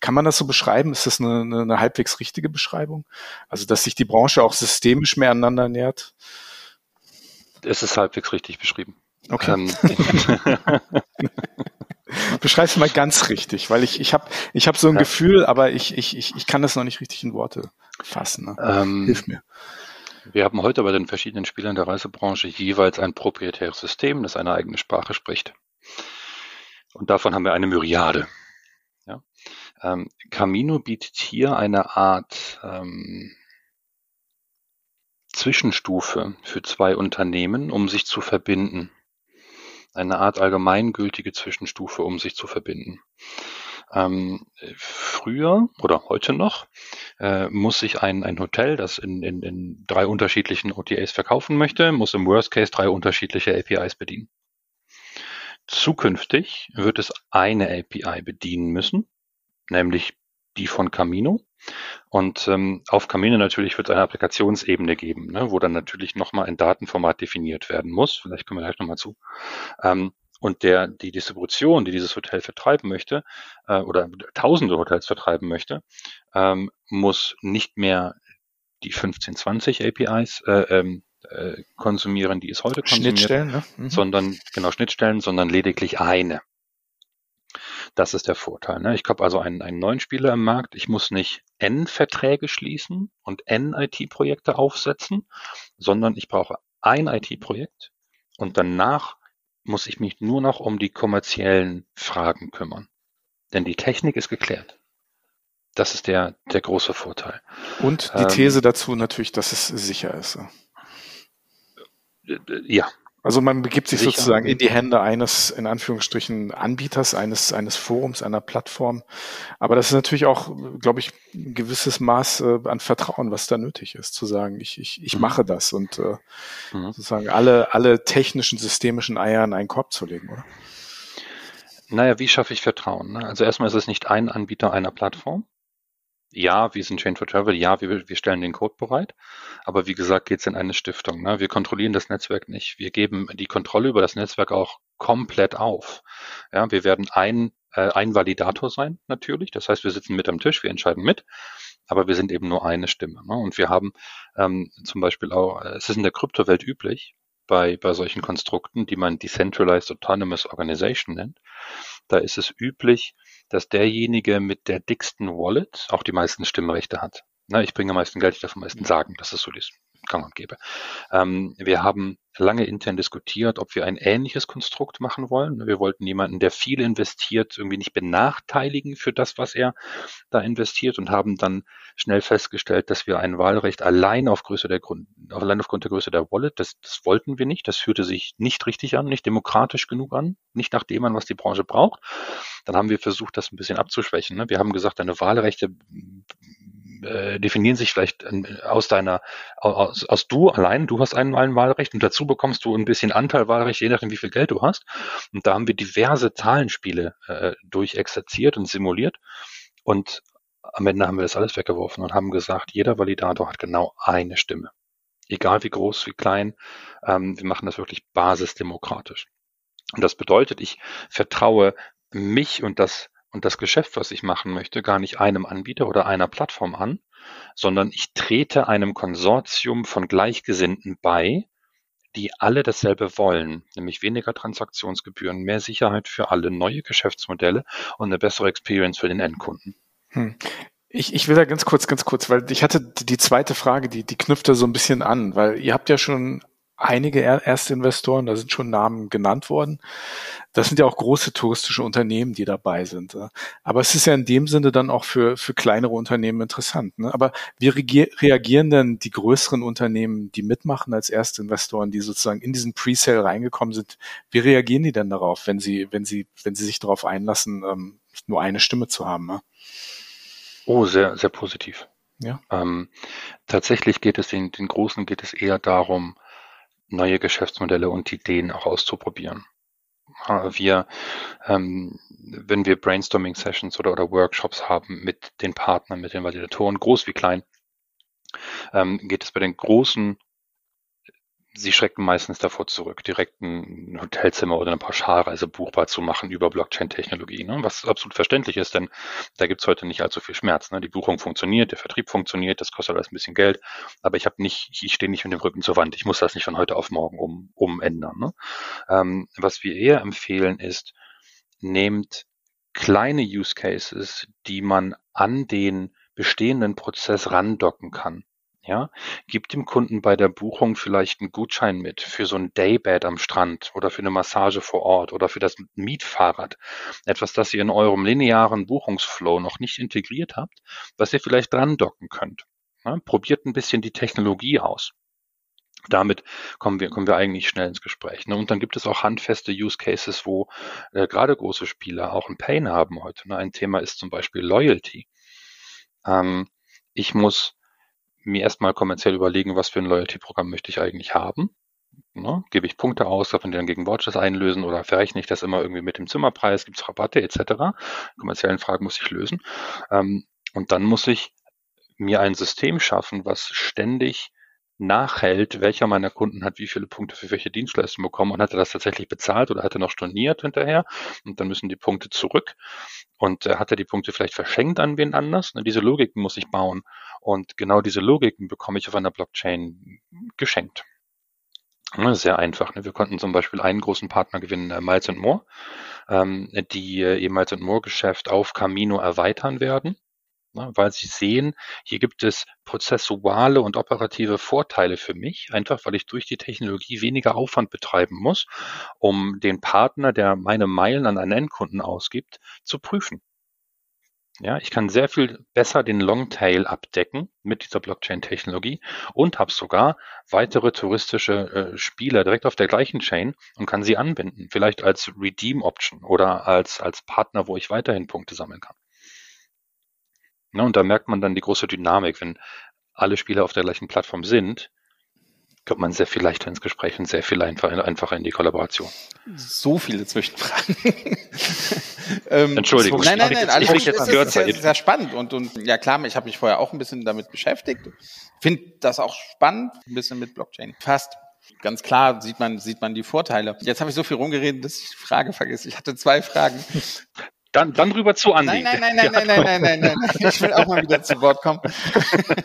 S2: Kann man das so beschreiben? Ist das eine, eine, eine halbwegs richtige Beschreibung? Also, dass sich die Branche auch systemisch mehr aneinander nähert?
S3: Es ist halbwegs richtig beschrieben.
S2: Okay. Ähm. (laughs) Beschreib's mal ganz richtig, weil ich, ich habe ich hab so ein ja. Gefühl, aber ich, ich, ich, ich kann das noch nicht richtig in Worte fassen. Ne? Ähm, Hilf mir.
S3: Wir haben heute bei den verschiedenen Spielern der Reisebranche jeweils ein proprietäres System, das eine eigene Sprache spricht. Und davon haben wir eine Myriade. Ja. Ähm, Camino bietet hier eine Art ähm, Zwischenstufe für zwei Unternehmen, um sich zu verbinden. Eine Art allgemeingültige Zwischenstufe, um sich zu verbinden. Ähm, früher oder heute noch äh, muss sich ein, ein Hotel, das in, in, in drei unterschiedlichen OTAs verkaufen möchte, muss im Worst Case drei unterschiedliche APIs bedienen. Zukünftig wird es eine API bedienen müssen, nämlich die von Camino. Und ähm, auf Camino natürlich wird es eine Applikationsebene geben, ne, wo dann natürlich nochmal ein Datenformat definiert werden muss. Vielleicht kommen wir gleich nochmal zu. Ähm, und der die Distribution, die dieses Hotel vertreiben möchte äh, oder tausende Hotels vertreiben möchte, ähm, muss nicht mehr die 15, 20 APIs äh, ähm, äh, konsumieren, die es heute konsumiert,
S2: Schnittstellen, ne?
S3: mhm. sondern genau Schnittstellen, sondern lediglich eine. Das ist der Vorteil. Ne? Ich habe also einen, einen neuen Spieler im Markt. Ich muss nicht N-Verträge schließen und N-IT-Projekte aufsetzen, sondern ich brauche ein IT-Projekt und danach muss ich mich nur noch um die kommerziellen Fragen kümmern. Denn die Technik ist geklärt. Das ist der, der große Vorteil.
S2: Und die ähm, These dazu natürlich, dass es sicher ist.
S3: Ja,
S2: also man begibt sich Sicher. sozusagen in die Hände eines, in Anführungsstrichen, Anbieters, eines, eines Forums, einer Plattform. Aber das ist natürlich auch, glaube ich, ein gewisses Maß äh, an Vertrauen, was da nötig ist, zu sagen, ich, ich, ich mhm. mache das und äh, mhm. sozusagen alle, alle technischen, systemischen Eier in einen Korb zu legen, oder?
S3: Naja, wie schaffe ich Vertrauen? Ne? Also erstmal ist es nicht ein Anbieter einer Plattform, ja, wir sind Chain for Travel, ja, wir, wir stellen den Code bereit, aber wie gesagt, geht es in eine Stiftung. Ne? Wir kontrollieren das Netzwerk nicht. Wir geben die Kontrolle über das Netzwerk auch komplett auf. Ja, wir werden ein, äh, ein Validator sein, natürlich. Das heißt, wir sitzen mit am Tisch, wir entscheiden mit, aber wir sind eben nur eine Stimme. Ne? Und wir haben ähm, zum Beispiel auch, äh, es ist in der Kryptowelt üblich, bei, bei solchen Konstrukten, die man Decentralized Autonomous Organization nennt, da ist es üblich, dass derjenige mit der dicksten Wallet auch die meisten Stimmrechte hat. Na, ich bringe am meisten Geld, ich darf am meisten sagen, das ist so das gang und gäbe. Ähm, wir haben lange intern diskutiert, ob wir ein ähnliches Konstrukt machen wollen. Wir wollten jemanden, der viel investiert, irgendwie nicht benachteiligen für das, was er da investiert und haben dann schnell festgestellt, dass wir ein Wahlrecht allein auf Größe der Grund, allein aufgrund der Größe der Wallet, das, das wollten wir nicht. Das führte sich nicht richtig an, nicht demokratisch genug an, nicht nach dem an, was die Branche braucht. Dann haben wir versucht, das ein bisschen abzuschwächen. Ne? Wir haben gesagt, eine Wahlrechte äh, definieren sich vielleicht aus deiner, aus, aus du allein, du hast ein, ein Wahlrecht und dazu bekommst du ein bisschen Anteil Wahlrecht, je nachdem wie viel Geld du hast. Und da haben wir diverse Zahlenspiele äh, durchexerziert und simuliert. Und am Ende haben wir das alles weggeworfen und haben gesagt, jeder Validator hat genau eine Stimme. Egal wie groß, wie klein, ähm, wir machen das wirklich basisdemokratisch. Und das bedeutet, ich vertraue mich und das und das Geschäft, was ich machen möchte, gar nicht einem Anbieter oder einer Plattform an, sondern ich trete einem Konsortium von Gleichgesinnten bei, die alle dasselbe wollen, nämlich weniger Transaktionsgebühren, mehr Sicherheit für alle, neue Geschäftsmodelle und eine bessere Experience für den Endkunden. Hm.
S2: Ich, ich will da ganz kurz, ganz kurz, weil ich hatte die zweite Frage, die, die knüpfte so ein bisschen an, weil ihr habt ja schon einige Erstinvestoren, da sind schon Namen genannt worden. Das sind ja auch große touristische Unternehmen, die dabei sind. Aber es ist ja in dem Sinne dann auch für, für kleinere Unternehmen interessant. Ne? Aber wie reagieren denn die größeren Unternehmen, die mitmachen als Erstinvestoren, die sozusagen in diesen Presale reingekommen sind? Wie reagieren die denn darauf, wenn sie, wenn sie, wenn sie sich darauf einlassen, ähm, nur eine Stimme zu haben? Ne?
S3: Oh, sehr, sehr positiv. Ja. Ähm, tatsächlich geht es den, den Großen geht es eher darum, neue Geschäftsmodelle und Ideen auch auszuprobieren. Wir, ähm, wenn wir Brainstorming-Sessions oder, oder Workshops haben mit den Partnern, mit den Validatoren, groß wie klein, ähm, geht es bei den großen sie schrecken meistens davor zurück, direkt ein Hotelzimmer oder eine Pauschalreise buchbar zu machen über Blockchain-Technologie, ne? was absolut verständlich ist, denn da gibt's heute nicht allzu viel Schmerz. Ne? Die Buchung funktioniert, der Vertrieb funktioniert, das kostet alles ein bisschen Geld, aber ich habe nicht, ich stehe nicht mit dem Rücken zur Wand. Ich muss das nicht von heute auf morgen um, umändern. Ne? Ähm, was wir eher empfehlen ist, nehmt kleine Use Cases, die man an den bestehenden Prozess randocken kann. Ja, gib dem Kunden bei der Buchung vielleicht einen Gutschein mit für so ein Daybed am Strand oder für eine Massage vor Ort oder für das Mietfahrrad. Etwas, das ihr in eurem linearen Buchungsflow noch nicht integriert habt, was ihr vielleicht dran docken könnt. Ja, probiert ein bisschen die Technologie aus. Damit kommen wir, kommen wir eigentlich schnell ins Gespräch. Ne? Und dann gibt es auch handfeste Use Cases, wo äh, gerade große Spieler auch ein Pain haben heute. Ne? Ein Thema ist zum Beispiel Loyalty. Ähm, ich muss mir erstmal kommerziell überlegen, was für ein Loyalty-Programm möchte ich eigentlich haben. Ne? Gebe ich Punkte aus, darf man die dann gegen Watches einlösen oder verrechne ich das immer irgendwie mit dem Zimmerpreis, gibt es Rabatte etc. Kommerziellen Fragen muss ich lösen. Ähm, und dann muss ich mir ein System schaffen, was ständig nachhält, welcher meiner Kunden hat wie viele Punkte für welche Dienstleistung bekommen und hat er das tatsächlich bezahlt oder hat er noch storniert hinterher und dann müssen die Punkte zurück und äh, hat er die Punkte vielleicht verschenkt an wen anders. Ne, diese Logiken muss ich bauen und genau diese Logiken bekomme ich auf einer Blockchain geschenkt. Ne, sehr einfach. Ne? Wir konnten zum Beispiel einen großen Partner gewinnen, äh, Miles More, ähm, die äh, ihr Miles More Geschäft auf Camino erweitern werden ne, weil sie sehen, hier gibt es prozessuale und operative Vorteile für mich, einfach weil ich durch die Technologie weniger Aufwand betreiben muss, um den Partner, der meine Meilen an einen Endkunden ausgibt, zu prüfen. Ja, ich kann sehr viel besser den Longtail abdecken mit dieser Blockchain-Technologie und habe sogar weitere touristische äh, Spieler direkt auf der gleichen Chain und kann sie anbinden, vielleicht als Redeem-Option oder als, als Partner, wo ich weiterhin Punkte sammeln kann. Ja, und da merkt man dann die große Dynamik, wenn alle Spieler auf der gleichen Plattform sind, kommt man sehr viel leichter ins Gespräch und sehr viel einfacher, in die Kollaboration.
S1: So viele Zwischenfragen. (laughs)
S3: ähm, Entschuldigung.
S1: So, nein, nein, nein, alles gut. Das ist sehr, sehr spannend und, und ja klar, ich habe mich vorher auch ein bisschen damit beschäftigt. Finde das auch spannend, ein bisschen mit Blockchain. Fast. Ganz klar sieht man, sieht man die Vorteile. Jetzt habe ich so viel rumgeredet, dass ich die Frage vergesse. Ich hatte zwei Fragen.
S3: Dann, dann rüber zu Andi.
S1: Nein, nein, nein, nein, nein, nein, nein, nein, nein, nein. Ich will auch mal wieder zu Wort kommen.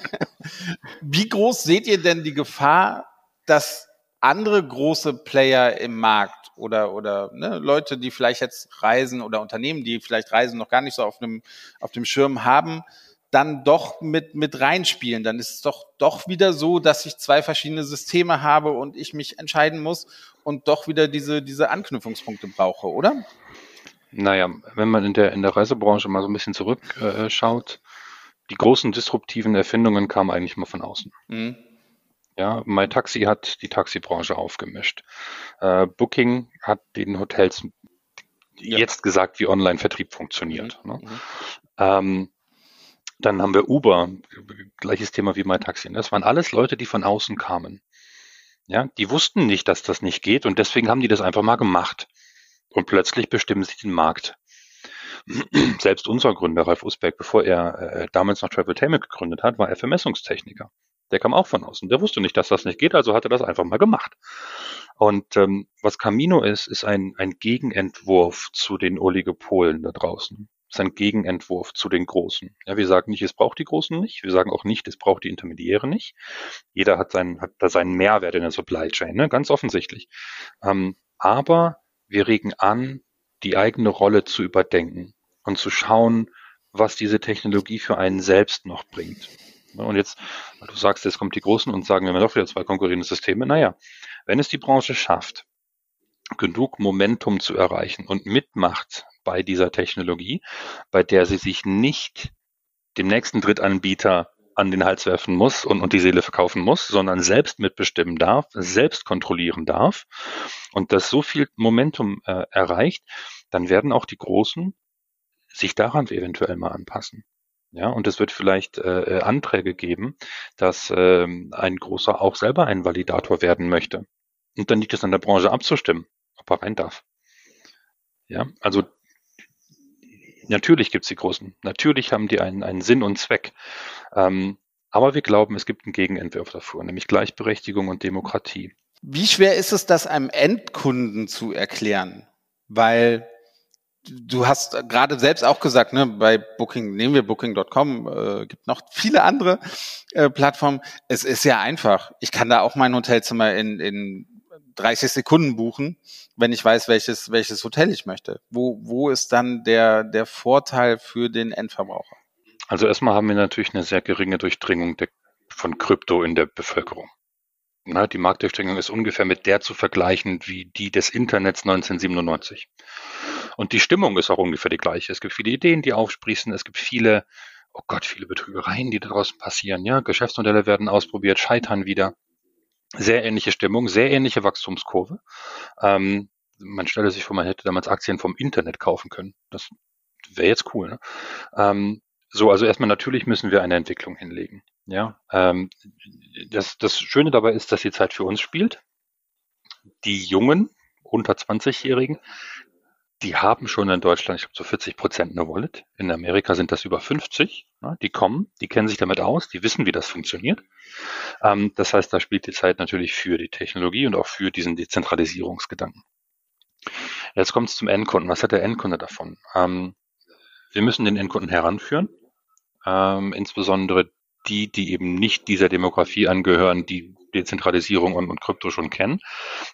S1: (laughs) Wie groß seht ihr denn die Gefahr, dass andere große Player im Markt oder, oder ne, Leute, die vielleicht jetzt reisen oder Unternehmen, die vielleicht reisen, noch gar nicht so auf dem, auf dem Schirm haben, dann doch mit, mit reinspielen. Dann ist es doch, doch wieder so, dass ich zwei verschiedene Systeme habe und ich mich entscheiden muss und doch wieder diese, diese Anknüpfungspunkte brauche, oder?
S3: Naja, wenn man in der, in der Reisebranche mal so ein bisschen zurückschaut, äh, die großen disruptiven Erfindungen kamen eigentlich mal von außen. Mhm. Ja, MyTaxi hat die Taxibranche aufgemischt. Äh, Booking hat den Hotels ja. jetzt gesagt, wie Online-Vertrieb funktioniert. Mhm. Ne? Mhm. Ähm, dann haben wir Uber, gleiches Thema wie MyTaxi. Das waren alles Leute, die von außen kamen. Ja, die wussten nicht, dass das nicht geht und deswegen haben die das einfach mal gemacht. Und plötzlich bestimmen sie den Markt. (clears throat) Selbst unser Gründer, Ralf Usbeck, bevor er äh, damals noch Traveltainment gegründet hat, war er Vermessungstechniker. Der kam auch von außen. Der wusste nicht, dass das nicht geht, also hat er das einfach mal gemacht. Und ähm, was Camino ist, ist ein, ein Gegenentwurf zu den Oligopolen da draußen. ist ein Gegenentwurf zu den Großen. Ja, wir sagen nicht, es braucht die Großen nicht. Wir sagen auch nicht, es braucht die Intermediäre nicht. Jeder hat seinen, hat da seinen Mehrwert in der Supply Chain, ne? ganz offensichtlich. Ähm, aber wir regen an, die eigene Rolle zu überdenken und zu schauen, was diese Technologie für einen selbst noch bringt. Und jetzt, du sagst, jetzt kommt die Großen und sagen, wir haben doch wieder zwei konkurrierende Systeme. Naja, wenn es die Branche schafft, genug Momentum zu erreichen und mitmacht bei dieser Technologie, bei der sie sich nicht dem nächsten Drittanbieter an den Hals werfen muss und, und die Seele verkaufen muss, sondern selbst mitbestimmen darf, selbst kontrollieren darf und das so viel Momentum äh, erreicht, dann werden auch die Großen sich daran eventuell mal anpassen. Ja, und es wird vielleicht äh, äh, Anträge geben, dass ähm, ein großer auch selber ein Validator werden möchte. Und dann liegt es an der Branche abzustimmen, ob er rein darf. Ja, also natürlich gibt es die Großen. Natürlich haben die einen, einen Sinn und Zweck. Ähm, aber wir glauben, es gibt einen Gegenentwurf dafür, nämlich Gleichberechtigung und Demokratie.
S1: Wie schwer ist es, das einem Endkunden zu erklären? Weil du hast gerade selbst auch gesagt, ne, bei Booking, nehmen wir Booking.com, äh, gibt noch viele andere äh, Plattformen. Es ist ja einfach. Ich kann da auch mein Hotelzimmer in, in 30 Sekunden buchen, wenn ich weiß, welches, welches Hotel ich möchte. Wo, wo ist dann der, der Vorteil für den Endverbraucher?
S3: Also erstmal haben wir natürlich eine sehr geringe Durchdringung der, von Krypto in der Bevölkerung. Na, die Marktdurchdringung ist ungefähr mit der zu vergleichen wie die des Internets 1997. Und die Stimmung ist auch ungefähr die gleiche. Es gibt viele Ideen, die aufsprießen. Es gibt viele, oh Gott, viele Betrügereien, die daraus passieren. Ja, Geschäftsmodelle werden ausprobiert, scheitern wieder. Sehr ähnliche Stimmung, sehr ähnliche Wachstumskurve. Ähm, man stelle sich vor, man hätte damals Aktien vom Internet kaufen können. Das wäre jetzt cool. Ne? Ähm, so, also erstmal natürlich müssen wir eine Entwicklung hinlegen. Ja, ähm, das, das Schöne dabei ist, dass die Zeit für uns spielt. Die Jungen, unter 20-Jährigen, die haben schon in Deutschland, ich glaube, so 40 Prozent eine Wallet. In Amerika sind das über 50. Ja, die kommen, die kennen sich damit aus, die wissen, wie das funktioniert. Ähm, das heißt, da spielt die Zeit natürlich für die Technologie und auch für diesen Dezentralisierungsgedanken. Jetzt kommt es zum Endkunden. Was hat der Endkunde davon? Ähm, wir müssen den Endkunden heranführen, ähm, insbesondere die, die eben nicht dieser Demografie angehören, die Dezentralisierung und, und Krypto schon kennen.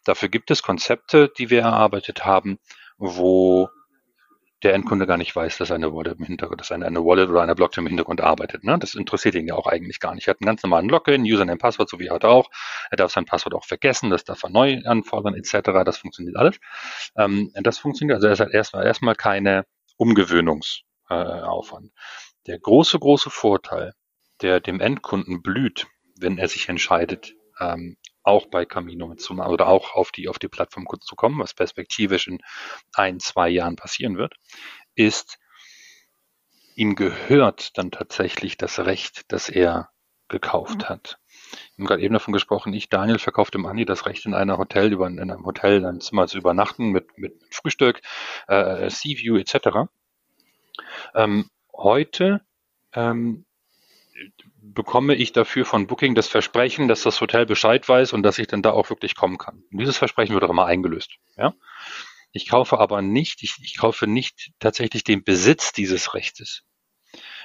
S3: Dafür gibt es Konzepte, die wir erarbeitet haben, wo der Endkunde gar nicht weiß, dass eine Wallet im Hintergrund, dass eine, eine Wallet oder eine Blockchain im Hintergrund arbeitet. Ne? Das interessiert ihn ja auch eigentlich gar nicht. Er hat einen ganz normalen Login, Username, Passwort, so wie er hat auch. Er darf sein Passwort auch vergessen, das darf er neu anfordern, etc. Das funktioniert alles. Ähm, das funktioniert, also er hat erstmal erstmal keine Umgewöhnungs- äh. Der große, große Vorteil, der dem Endkunden blüht, wenn er sich entscheidet, ähm, auch bei Camino mitzumachen oder auch auf die, auf die Plattform kurz zu kommen, was perspektivisch in ein, zwei Jahren passieren wird, ist, ihm gehört dann tatsächlich das Recht, das er gekauft mhm. hat. Wir haben gerade eben davon gesprochen, ich, Daniel, verkauft dem Andi das Recht, in einer Hotel, über, in einem Hotel, in einem Zimmer zu übernachten mit, mit Frühstück, äh, Sea-View etc. Ähm, heute ähm, bekomme ich dafür von Booking das Versprechen, dass das Hotel Bescheid weiß und dass ich dann da auch wirklich kommen kann. Und dieses Versprechen wird auch immer eingelöst. Ja? Ich kaufe aber nicht, ich, ich kaufe nicht tatsächlich den Besitz dieses Rechtes.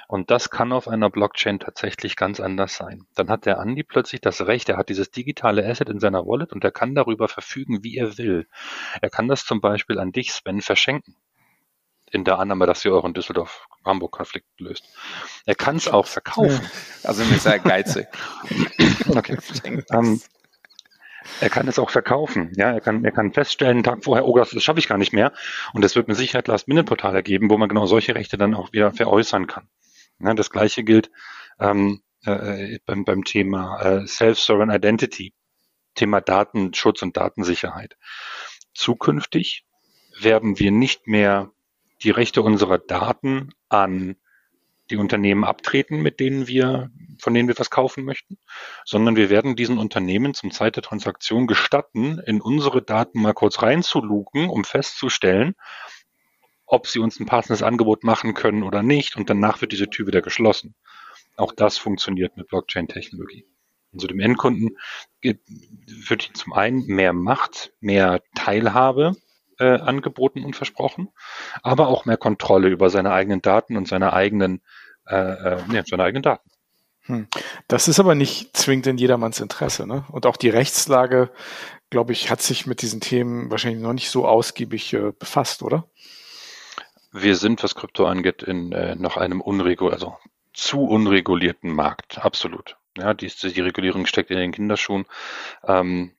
S3: Und das kann auf einer Blockchain tatsächlich ganz anders sein. Dann hat der Andi plötzlich das Recht, er hat dieses digitale Asset in seiner Wallet und er kann darüber verfügen, wie er will. Er kann das zum Beispiel an dich, Sven, verschenken. In der Annahme, dass ihr euren Düsseldorf-Hamburg-Konflikt löst. Er kann es auch verkaufen.
S1: Also mir sehr geizig. (laughs)
S3: okay. Ähm, er kann es auch verkaufen. Ja, er kann, er kann feststellen, einen Tag vorher, oh, das, das schaffe ich gar nicht mehr. Und es wird mit Sicherheit Last-Minute-Portale geben, wo man genau solche Rechte dann auch wieder veräußern kann. Ja, das gleiche gilt ähm, äh, beim, beim Thema äh, Self-Sovereign Identity, Thema Datenschutz und Datensicherheit. Zukünftig werden wir nicht mehr die Rechte unserer Daten an die Unternehmen abtreten, mit denen wir, von denen wir was kaufen möchten, sondern wir werden diesen Unternehmen zum Zeit der Transaktion gestatten, in unsere Daten mal kurz reinzuluken, um festzustellen, ob sie uns ein passendes Angebot machen können oder nicht. Und danach wird diese Tür wieder geschlossen. Auch das funktioniert mit Blockchain-Technologie. Also dem Endkunden wird zum einen mehr Macht, mehr Teilhabe äh, angeboten und versprochen, aber auch mehr Kontrolle über seine eigenen Daten und seine eigenen, äh, äh, nee, seine eigenen Daten.
S2: Hm. Das ist aber nicht zwingend in jedermanns Interesse. Ne? Und auch die Rechtslage, glaube ich, hat sich mit diesen Themen wahrscheinlich noch nicht so ausgiebig äh, befasst, oder?
S3: Wir sind, was Krypto angeht, in äh, noch einem unregul also zu unregulierten Markt. Absolut. Ja, die, die Regulierung steckt in den Kinderschuhen. Ähm,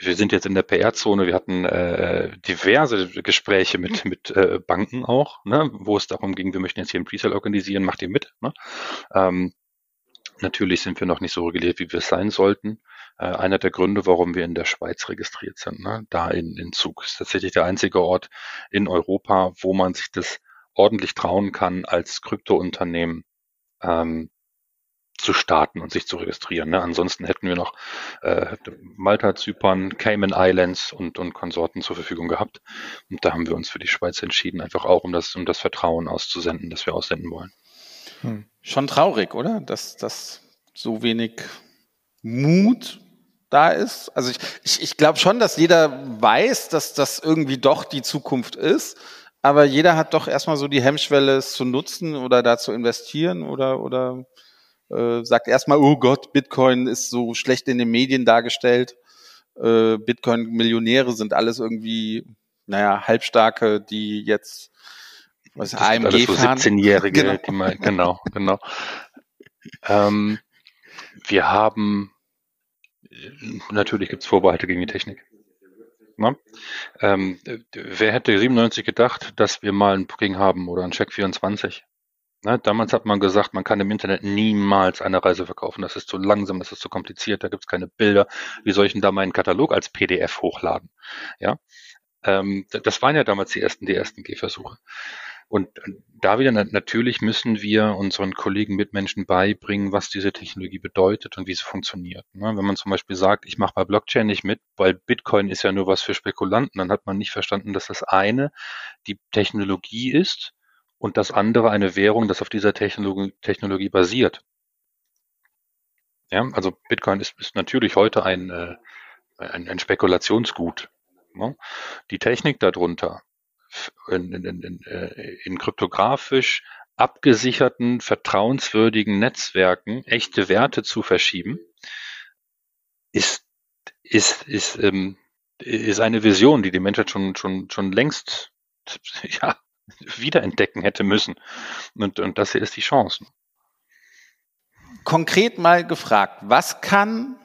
S3: wir sind jetzt in der PR-Zone, wir hatten äh, diverse Gespräche mit, mit äh, Banken auch, ne, wo es darum ging, wir möchten jetzt hier ein Presale organisieren, macht ihr mit. Ne? Ähm, natürlich sind wir noch nicht so reguliert, wie wir es sein sollten äh, einer der Gründe, warum wir in der Schweiz registriert sind. Ne? Da in, in Zug ist tatsächlich der einzige Ort in Europa, wo man sich das ordentlich trauen kann, als Kryptounternehmen ähm, zu starten und sich zu registrieren. Ne? Ansonsten hätten wir noch äh, Malta, Zypern, Cayman Islands und, und Konsorten zur Verfügung gehabt. Und da haben wir uns für die Schweiz entschieden, einfach auch um das, um das Vertrauen auszusenden, das wir aussenden wollen.
S1: Hm. Schon traurig, oder? Dass, dass so wenig Mut da ist. Also ich, ich, ich glaube schon, dass jeder weiß, dass das irgendwie doch die Zukunft ist. Aber jeder hat doch erstmal so die Hemmschwelle, es zu nutzen oder da zu investieren oder, oder äh, sagt erstmal, oh Gott, Bitcoin ist so schlecht in den Medien dargestellt. Äh, Bitcoin-Millionäre sind alles irgendwie, naja, Halbstarke, die jetzt
S3: was das AMG alles so 17-Jährige, genau. die mal, genau, genau. ähm, wir haben Natürlich gibt es Vorbehalte gegen die Technik. Ne? Ähm, wer hätte 97 gedacht, dass wir mal ein Booking haben oder ein Check 24? Ne? Damals hat man gesagt, man kann im Internet niemals eine Reise verkaufen. Das ist zu langsam, das ist zu kompliziert, da gibt es keine Bilder. Wie soll ich denn da meinen Katalog als PDF hochladen? Ja, ähm, das waren ja damals die ersten, die ersten Gehversuche. Und da wieder natürlich müssen wir unseren Kollegen, Mitmenschen beibringen, was diese Technologie bedeutet und wie sie funktioniert. Ne? Wenn man zum Beispiel sagt, ich mache bei Blockchain nicht mit, weil Bitcoin ist ja nur was für Spekulanten, dann hat man nicht verstanden, dass das eine die Technologie ist und das andere eine Währung, das auf dieser Technologie, Technologie basiert. Ja, also Bitcoin ist, ist natürlich heute ein, äh, ein, ein Spekulationsgut. Ne? Die Technik darunter, in, in, in, äh, in kryptografisch abgesicherten, vertrauenswürdigen Netzwerken echte Werte zu verschieben, ist, ist, ist, ähm, ist eine Vision, die die Menschheit schon, schon, schon längst (laughs) ja, wiederentdecken hätte müssen. Und, und das hier ist die Chance.
S1: Konkret mal gefragt, was kann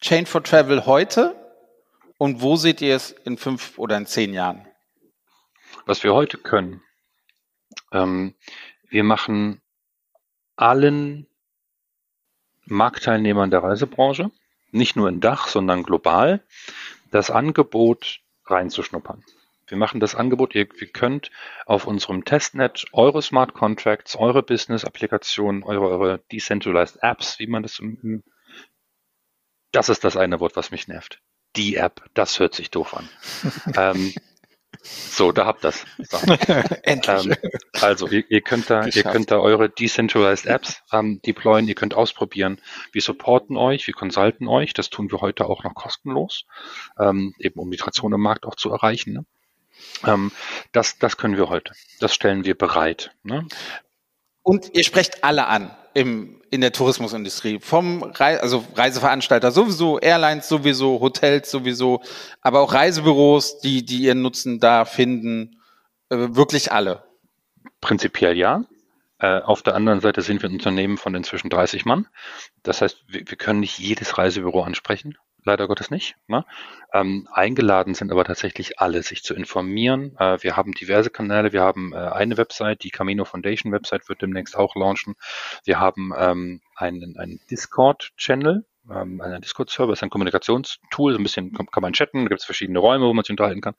S1: Chain for Travel heute und wo seht ihr es in fünf oder in zehn Jahren?
S3: Was wir heute können, Ähm, wir machen allen Marktteilnehmern der Reisebranche, nicht nur in Dach, sondern global, das Angebot reinzuschnuppern. Wir machen das Angebot, ihr, ihr könnt auf unserem Testnet eure Smart Contracts, eure Business-Applikationen, eure, eure Decentralized Apps, wie man das im, das ist das eine Wort, was mich nervt. Die App, das hört sich doof an. (laughs) ähm, so, da habt das. So. (laughs) Endlich. Ähm, also ihr, ihr, könnt da, ihr könnt da eure Decentralized Apps ähm, deployen, ihr könnt ausprobieren. Wir supporten euch, wir consulten euch. Das tun wir heute auch noch kostenlos, ähm, eben um die Traktion im Markt auch zu erreichen. Ne? Ähm, das, das können wir heute. Das stellen wir bereit. Ne?
S1: Und ihr sprecht alle an im, in der Tourismusindustrie. Vom Re also Reiseveranstalter sowieso, Airlines sowieso, Hotels sowieso, aber auch Reisebüros, die, die ihren Nutzen da finden. Äh, wirklich alle.
S3: Prinzipiell ja. Äh, auf der anderen Seite sind wir ein Unternehmen von inzwischen 30 Mann. Das heißt, wir, wir können nicht jedes Reisebüro ansprechen leider Gottes nicht. Ne? Ähm, eingeladen sind aber tatsächlich alle, sich zu informieren. Äh, wir haben diverse Kanäle. Wir haben äh, eine Website, die Camino Foundation Website wird demnächst auch launchen. Wir haben ähm, einen, einen Discord-Channel, ähm, einen Discord-Server, ist ein Kommunikationstool, so ein bisschen kann, man chatten, da gibt es verschiedene Räume, wo man sich unterhalten kann.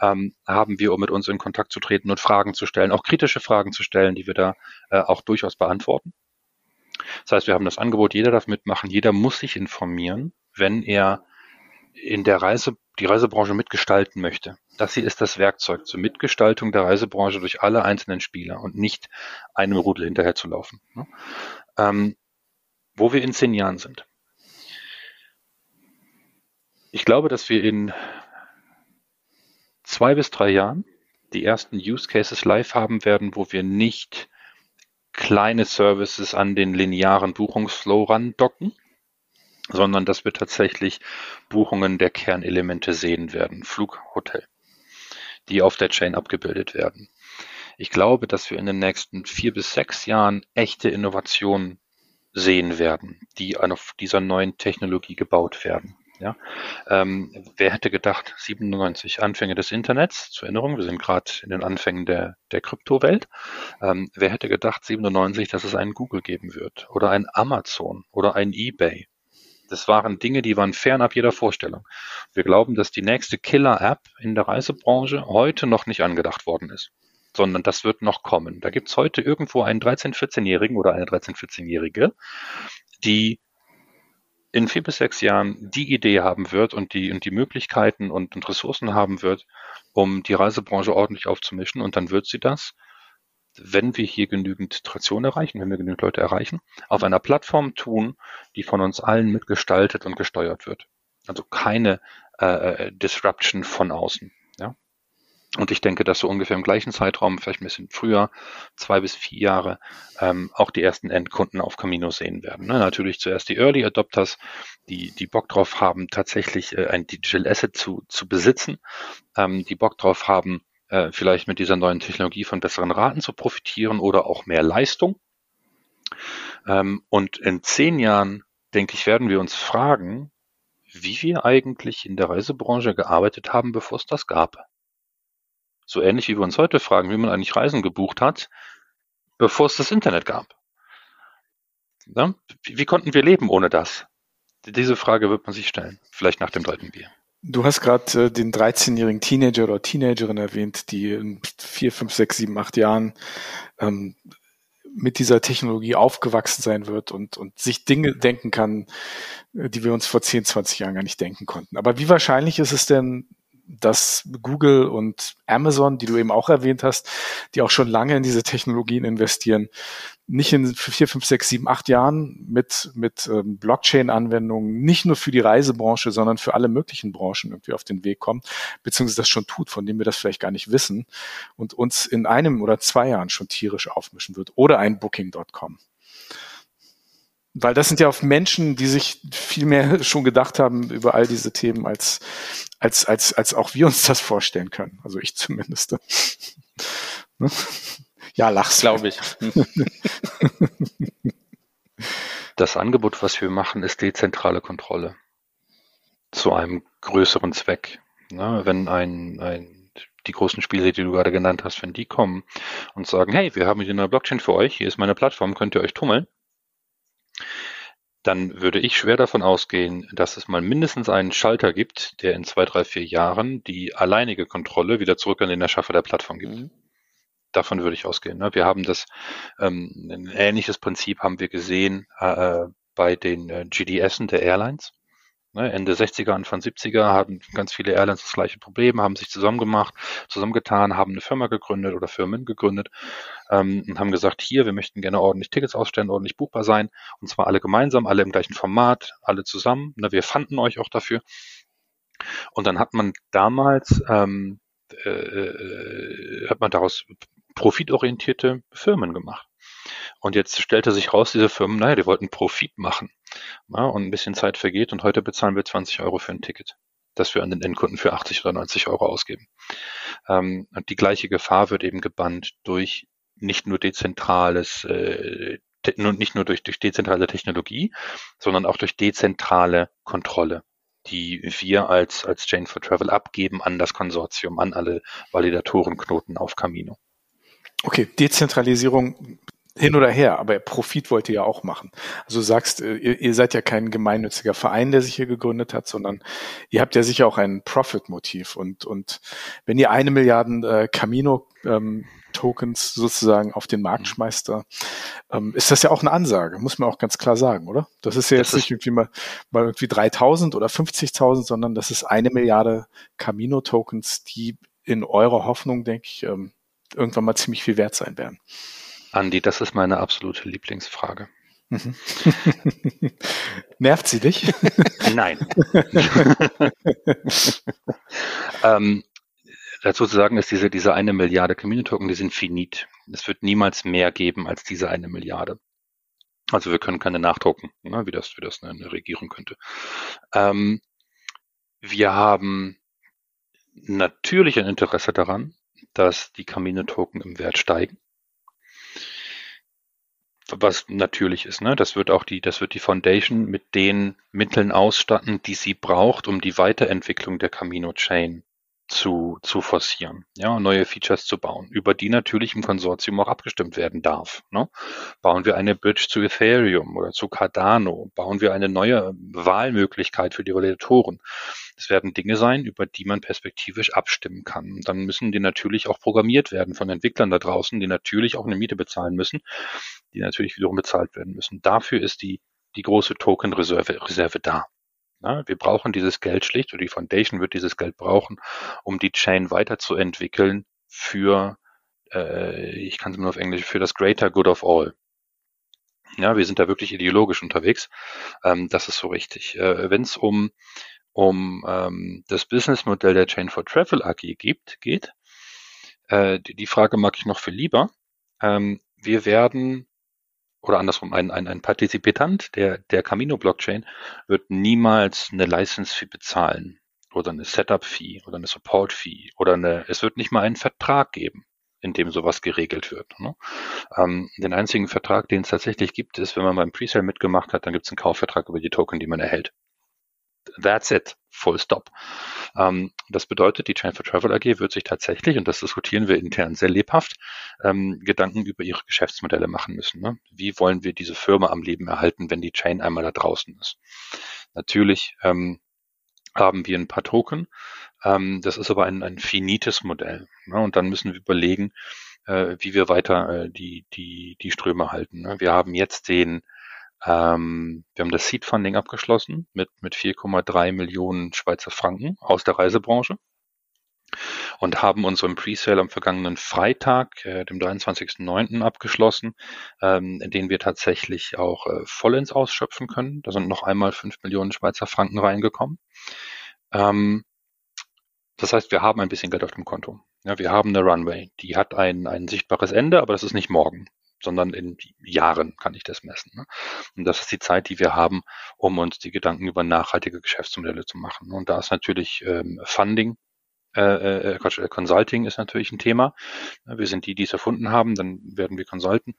S3: Ähm, haben wir, um mit uns in Kontakt zu treten und Fragen zu stellen, auch kritische Fragen zu stellen, die wir da äh, auch durchaus beantworten. Das heißt, wir haben das Angebot, jeder darf mitmachen, jeder muss sich informieren wenn er in der Reise, die Reisebranche mitgestalten möchte. Das hier ist das Werkzeug zur Mitgestaltung der Reisebranche durch alle einzelnen Spieler und nicht einem Rudel hinterherzulaufen. Ne? Ähm, wo wir in zehn Jahren sind. Ich glaube, dass wir in zwei bis drei Jahren die ersten Use Cases live haben werden, wo wir nicht kleine Services an den linearen Buchungsflow randocken, sondern dass wir tatsächlich Buchungen der Kernelemente sehen werden, Flug, Hotel, die auf der Chain abgebildet werden. Ich glaube, dass wir in den nächsten vier bis sechs Jahren echte Innovationen sehen werden, die auf dieser neuen Technologie gebaut werden. Ja, ähm, wer hätte gedacht, 97 Anfänge des Internets, zur Erinnerung, wir sind gerade in den Anfängen der, der Kryptowelt. Ähm, wer hätte gedacht, 97, dass es einen Google geben wird oder ein Amazon oder ein eBay das waren Dinge, die waren fernab jeder Vorstellung. Wir glauben, dass die nächste Killer-App in der Reisebranche heute noch nicht angedacht worden ist, sondern das wird noch kommen. Da gibt es heute irgendwo einen 13-, 14-Jährigen oder eine 13-, 14-Jährige, die in vier bis sechs Jahren die Idee haben wird und die, und die Möglichkeiten und, und Ressourcen haben wird, um die Reisebranche ordentlich aufzumischen. Und dann wird sie das wenn wir hier genügend Traktion erreichen, wenn wir genügend Leute erreichen, auf einer Plattform tun, die von uns allen mitgestaltet und gesteuert wird. Also keine äh, äh, Disruption von außen. Ja? Und ich denke, dass so ungefähr im gleichen Zeitraum, vielleicht ein bisschen früher, zwei bis vier Jahre, ähm, auch die ersten Endkunden auf Camino sehen werden. Ne? Natürlich zuerst die Early Adopters, die, die Bock drauf haben, tatsächlich äh, ein Digital Asset zu, zu besitzen, ähm, die Bock drauf haben, äh, vielleicht mit dieser neuen Technologie von besseren Raten zu profitieren oder auch mehr Leistung. Ähm, und in zehn Jahren, denke ich, werden wir uns fragen, wie wir eigentlich in der Reisebranche gearbeitet haben, bevor es das gab. So ähnlich wie wir uns heute fragen, wie man eigentlich Reisen gebucht hat, bevor es das Internet gab. Ja? Wie, wie konnten wir leben ohne das? Diese Frage wird man sich stellen, vielleicht nach dem dritten Bier.
S2: Du hast gerade äh, den 13-jährigen Teenager oder Teenagerin erwähnt, die in vier, fünf, sechs, sieben, acht Jahren ähm, mit dieser Technologie aufgewachsen sein wird und, und sich Dinge denken kann, äh, die wir uns vor 10, 20 Jahren gar nicht denken konnten. Aber wie wahrscheinlich ist es denn, dass Google und Amazon, die du eben auch erwähnt hast, die auch schon lange in diese Technologien investieren, nicht in vier, fünf, sechs, sieben, acht Jahren mit, mit ähm, Blockchain-Anwendungen nicht nur für die Reisebranche, sondern für alle möglichen Branchen irgendwie auf den Weg kommt, beziehungsweise das schon tut, von dem wir das vielleicht gar nicht wissen und uns in einem oder zwei Jahren schon tierisch aufmischen wird oder ein Booking.com. Weil das sind ja auch Menschen, die sich viel mehr (laughs) schon gedacht haben über all diese Themen, als, als, als, als auch wir uns das vorstellen können. Also ich zumindest. (laughs) Ne? ja, lachst. Glaube ich. (laughs)
S3: Das Angebot, was wir machen, ist dezentrale Kontrolle. Zu einem größeren Zweck. Ne? Wenn ein, ein die großen Spiele, die du gerade genannt hast, wenn die kommen und sagen, hey, wir haben hier eine Blockchain für euch, hier ist meine Plattform, könnt ihr euch tummeln, dann würde ich schwer davon ausgehen, dass es mal mindestens einen Schalter gibt, der in zwei, drei, vier Jahren die alleinige Kontrolle wieder zurück an den Erschaffer der Plattform gibt. Mhm. Davon würde ich ausgehen. Ne? Wir haben das, ähm, ein ähnliches Prinzip haben wir gesehen äh, bei den äh, GDSen der Airlines. Ne, Ende 60er, Anfang 70er hatten ganz viele Airlines das gleiche Problem, haben sich zusammengemacht, zusammengetan, haben eine Firma gegründet oder Firmen gegründet ähm, und haben gesagt, hier, wir möchten gerne ordentlich Tickets ausstellen, ordentlich buchbar sein und zwar alle gemeinsam, alle im gleichen Format, alle zusammen. Ne, wir fanden euch auch dafür. Und dann hat man damals ähm, äh, äh hat man daraus profitorientierte Firmen gemacht. Und jetzt stellte sich raus, diese Firmen, naja, die wollten Profit machen. Ja, und ein bisschen Zeit vergeht und heute bezahlen wir 20 Euro für ein Ticket, das wir an den Endkunden für 80 oder 90 Euro ausgeben. Ähm, und die gleiche Gefahr wird eben gebannt durch nicht nur dezentrales, äh, nicht nur durch, durch dezentrale Technologie, sondern auch durch dezentrale Kontrolle die wir als, als Chain for Travel abgeben an das Konsortium, an alle Validatorenknoten auf Camino.
S2: Okay, Dezentralisierung hin oder her, aber Profit wollt ihr ja auch machen. Also du sagst, äh, ihr, ihr, seid ja kein gemeinnütziger Verein, der sich hier gegründet hat, sondern ihr habt ja sicher auch ein Profit-Motiv. Und, und wenn ihr eine Milliarden äh, Camino ähm, Tokens sozusagen auf den Markt mhm. schmeißt, ähm, ist das ja auch eine Ansage, muss man auch ganz klar sagen, oder? Das ist ja das jetzt nicht irgendwie mal, mal irgendwie 3000 oder 50.000, sondern das ist eine Milliarde Camino Tokens, die in eurer Hoffnung, denke ich, ähm, irgendwann mal ziemlich viel wert sein werden.
S3: Andi, das ist meine absolute Lieblingsfrage. Mhm. (laughs)
S2: Nervt sie dich? (laughs)
S3: Nein. (laughs) ähm, dazu zu sagen ist, diese, diese eine Milliarde Community-Token, die sind finit. Es wird niemals mehr geben als diese eine Milliarde. Also wir können keine nachdrucken, ne, wie das, wie das eine Regierung könnte. Ähm, wir haben natürlich ein Interesse daran, dass die Camino-Token im Wert steigen was natürlich ist. Ne? Das wird auch die, das wird die Foundation mit den Mitteln ausstatten, die sie braucht, um die Weiterentwicklung der Camino Chain zu, zu forcieren, ja, neue Features zu bauen, über die natürlich im Konsortium auch abgestimmt werden darf. Ne? Bauen wir eine Bridge zu Ethereum oder zu Cardano? Bauen wir eine neue Wahlmöglichkeit für die Validatoren? Das werden Dinge sein, über die man perspektivisch abstimmen kann. Dann müssen die natürlich auch programmiert werden von Entwicklern da draußen, die natürlich auch eine Miete bezahlen müssen, die natürlich wiederum bezahlt werden müssen. Dafür ist die, die große Token-Reserve Reserve da. Ja, wir brauchen dieses Geld schlicht oder die Foundation wird dieses Geld brauchen, um die Chain weiterzuentwickeln für, äh, ich kann es nur auf Englisch, für das Greater Good of All. Ja, wir sind da wirklich ideologisch unterwegs. Ähm, das ist so richtig. Äh, Wenn es um, um ähm, das Businessmodell der Chain for Travel AG gibt, geht, äh, die, die Frage mag ich noch viel lieber. Ähm, wir werden oder andersrum, ein, ein, ein Partizipitant der, der Camino-Blockchain wird niemals eine License-Fee bezahlen oder eine Setup-Fee oder eine Support-Fee oder eine, es wird nicht mal einen Vertrag geben, in dem sowas geregelt wird. Ne? Ähm, den einzigen Vertrag, den es tatsächlich gibt, ist, wenn man beim Presale mitgemacht hat, dann gibt es einen Kaufvertrag über die Token, die man erhält. That's it. Full stop. Ähm, das bedeutet, die Chain for Travel AG wird sich tatsächlich, und das diskutieren wir intern sehr lebhaft, ähm, Gedanken über ihre Geschäftsmodelle machen müssen. Ne? Wie wollen wir diese Firma am Leben erhalten, wenn die Chain einmal da draußen ist? Natürlich ähm, haben wir ein paar Token. Ähm, das ist aber ein, ein finites Modell. Ne? Und dann müssen wir überlegen, äh, wie wir weiter äh, die, die, die Ströme halten. Ne? Wir haben jetzt den ähm, wir haben das Seed Funding abgeschlossen mit, mit 4,3 Millionen Schweizer Franken aus der Reisebranche und haben unseren Presale am vergangenen Freitag, äh, dem 23.09. abgeschlossen, ähm, den wir tatsächlich auch äh, vollends ausschöpfen können. Da sind noch einmal 5 Millionen Schweizer Franken reingekommen. Ähm, das heißt, wir haben ein bisschen Geld auf dem Konto. Ja, wir haben eine Runway, die hat ein, ein sichtbares Ende, aber das ist nicht morgen sondern in Jahren kann ich das messen. Ne? Und das ist die Zeit, die wir haben, um uns die Gedanken über nachhaltige Geschäftsmodelle zu machen. Und da ist natürlich ähm, Funding äh, äh, äh, Consulting ist natürlich ein Thema. Wir sind die, die es erfunden haben, dann werden wir consulten.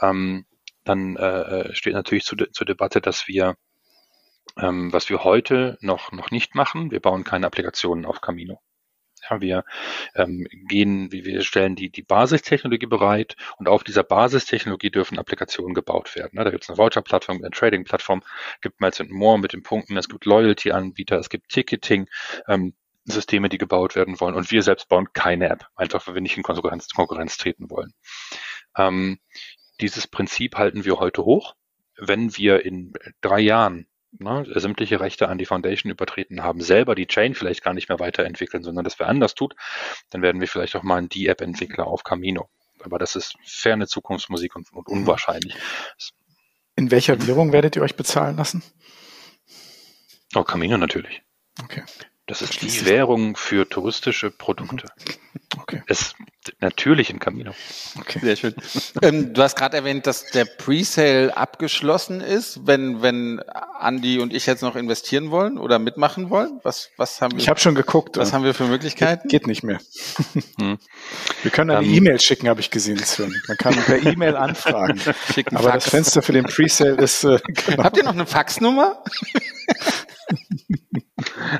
S3: Ähm, dann äh, äh steht natürlich zu, zur Debatte, dass wir, ähm, was wir heute noch, noch nicht machen, wir bauen keine Applikationen auf Camino. Ja, wir ähm, gehen, wir stellen die, die Basistechnologie bereit und auf dieser Basistechnologie dürfen Applikationen gebaut werden. Ne? Da gibt es eine Voucher-Plattform, eine Trading-Plattform, gibt Miles More mit den Punkten, es gibt Loyalty-Anbieter, es gibt Ticketing, ähm, Systeme, die gebaut werden wollen. Und wir selbst bauen keine App, einfach weil wir nicht in Konkurrenz, Konkurrenz treten wollen. Ähm, dieses Prinzip halten wir heute hoch. Wenn wir in drei Jahren ne, sämtliche Rechte an die Foundation übertreten haben, selber die Chain vielleicht gar nicht mehr weiterentwickeln, sondern das wer anders tut, dann werden wir vielleicht auch mal einen D-App-Entwickler auf Camino. Aber das ist ferne Zukunftsmusik und, und unwahrscheinlich.
S2: In welcher Währung werdet ihr euch bezahlen lassen?
S3: Oh, Camino natürlich. Okay. Das ist die Währung für touristische Produkte. (laughs) Okay. Es natürlich in Camino.
S1: Okay. Sehr schön. ähm, du hast gerade erwähnt, dass der Presale abgeschlossen ist, wenn wenn Andy und ich jetzt noch investieren wollen oder mitmachen wollen. Was was haben wir?
S2: Ich habe schon geguckt.
S1: Was haben wir für Möglichkeiten?
S2: Geht, geht nicht mehr. Hm. Wir können eine um, ähm. E-Mail schicken, habe ich gesehen, Sven. Man kann per E-Mail anfragen. (laughs) Schicken Aber Fax. das Fenster für den Presale ist. Äh, (laughs)
S1: genau. Habt ihr noch eine Faxnummer? (laughs)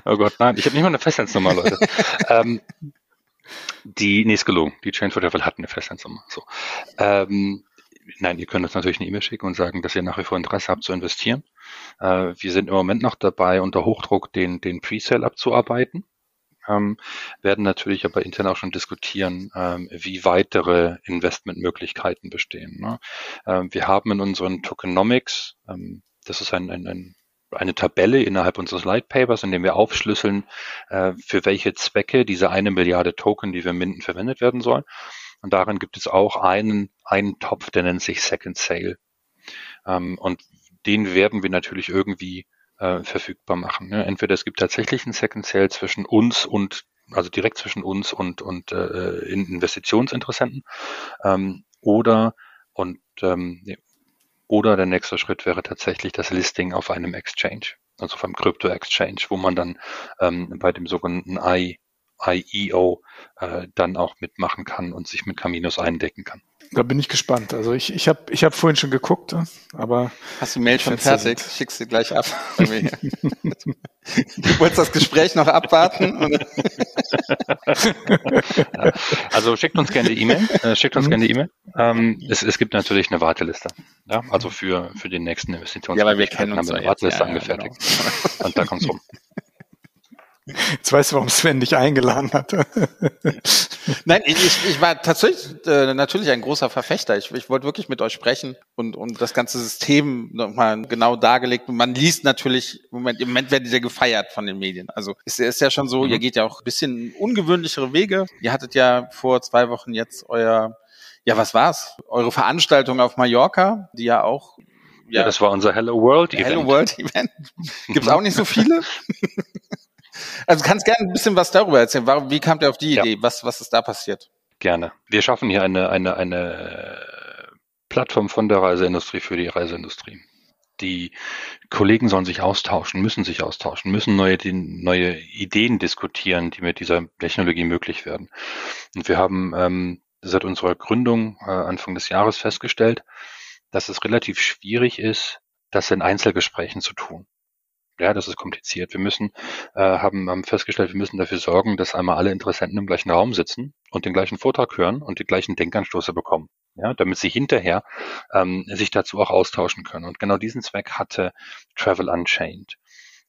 S3: oh Gott, nein, ich habe nicht mal eine Festnetznummer, Leute. ähm, die, nee, ist gelogen. Die Change for Devil hat eine Festnetznummer. So. Ähm, nein, ihr könnt uns natürlich eine E-Mail schicken und sagen, dass ihr nach wie vor Interesse habt zu investieren. Äh, wir sind im Moment noch dabei, unter Hochdruck den, den Presale abzuarbeiten. Ähm, werden natürlich aber intern auch schon diskutieren, ähm, wie weitere Investmentmöglichkeiten bestehen. Ne? Ähm, wir haben in unseren Tokenomics, ähm, das ist ein, ein, ein eine Tabelle innerhalb unseres Light Papers, in dem wir aufschlüsseln, äh, für welche Zwecke diese eine Milliarde Token, die wir minden, verwendet werden sollen. Und darin gibt es auch einen, einen Topf, der nennt sich Second Sale. Ähm, und den werden wir natürlich irgendwie äh, verfügbar machen. Ne? Entweder es gibt tatsächlich einen Second Sale zwischen uns und also direkt zwischen uns und, und äh, Investitionsinteressenten ähm, oder und ähm, oder der nächste Schritt wäre tatsächlich das Listing auf einem Exchange, also auf einem Krypto-Exchange, wo man dann ähm, bei dem sogenannten I, IEO äh, dann auch mitmachen kann und sich mit Caminos eindecken kann.
S2: Da bin ich gespannt. Also ich, ich habe ich hab vorhin schon geguckt, aber.
S1: Hast du die Mail schon fertig? Schickst du gleich ab. (laughs) du wolltest das Gespräch noch abwarten? (laughs)
S3: ja, also schickt uns gerne die E-Mail. Äh, schickt uns mhm. gerne die E-Mail. Ähm, es, es gibt natürlich eine Warteliste. Ja, also für, für den nächsten Investitions.
S1: Ja, weil wir kennen uns
S3: haben wir eine Warteliste ja, angefertigt. Genau. Und da kommt's rum. (laughs)
S2: Jetzt weißt du, warum Sven dich eingeladen hat. (laughs)
S1: Nein, ich, ich war tatsächlich äh, natürlich ein großer Verfechter. Ich, ich wollte wirklich mit euch sprechen und, und das ganze System nochmal genau dargelegt. man liest natürlich, im Moment, im Moment werdet ihr gefeiert von den Medien. Also es ist ja schon so, mhm. ihr geht ja auch ein bisschen ungewöhnlichere Wege. Ihr hattet ja vor zwei Wochen jetzt euer, ja was war's? Eure Veranstaltung auf Mallorca, die ja auch
S3: ja, ja, das war unser Hello World
S1: Event. Hello World Event. (laughs) Gibt's auch nicht so viele. (laughs) Also kannst gerne ein bisschen was darüber erzählen. Warum, wie kam ihr auf die Idee? Ja. Was, was ist da passiert?
S3: Gerne. Wir schaffen hier eine, eine, eine Plattform von der Reiseindustrie für die Reiseindustrie. Die Kollegen sollen sich austauschen, müssen sich austauschen, müssen neue, neue Ideen diskutieren, die mit dieser Technologie möglich werden. Und wir haben ähm, seit unserer Gründung äh, Anfang des Jahres festgestellt, dass es relativ schwierig ist, das in Einzelgesprächen zu tun. Ja, das ist kompliziert. Wir müssen, äh, haben, haben festgestellt, wir müssen dafür sorgen, dass einmal alle Interessenten im gleichen Raum sitzen und den gleichen Vortrag hören und die gleichen Denkanstoße bekommen. Ja, damit sie hinterher ähm, sich dazu auch austauschen können. Und genau diesen Zweck hatte Travel Unchained.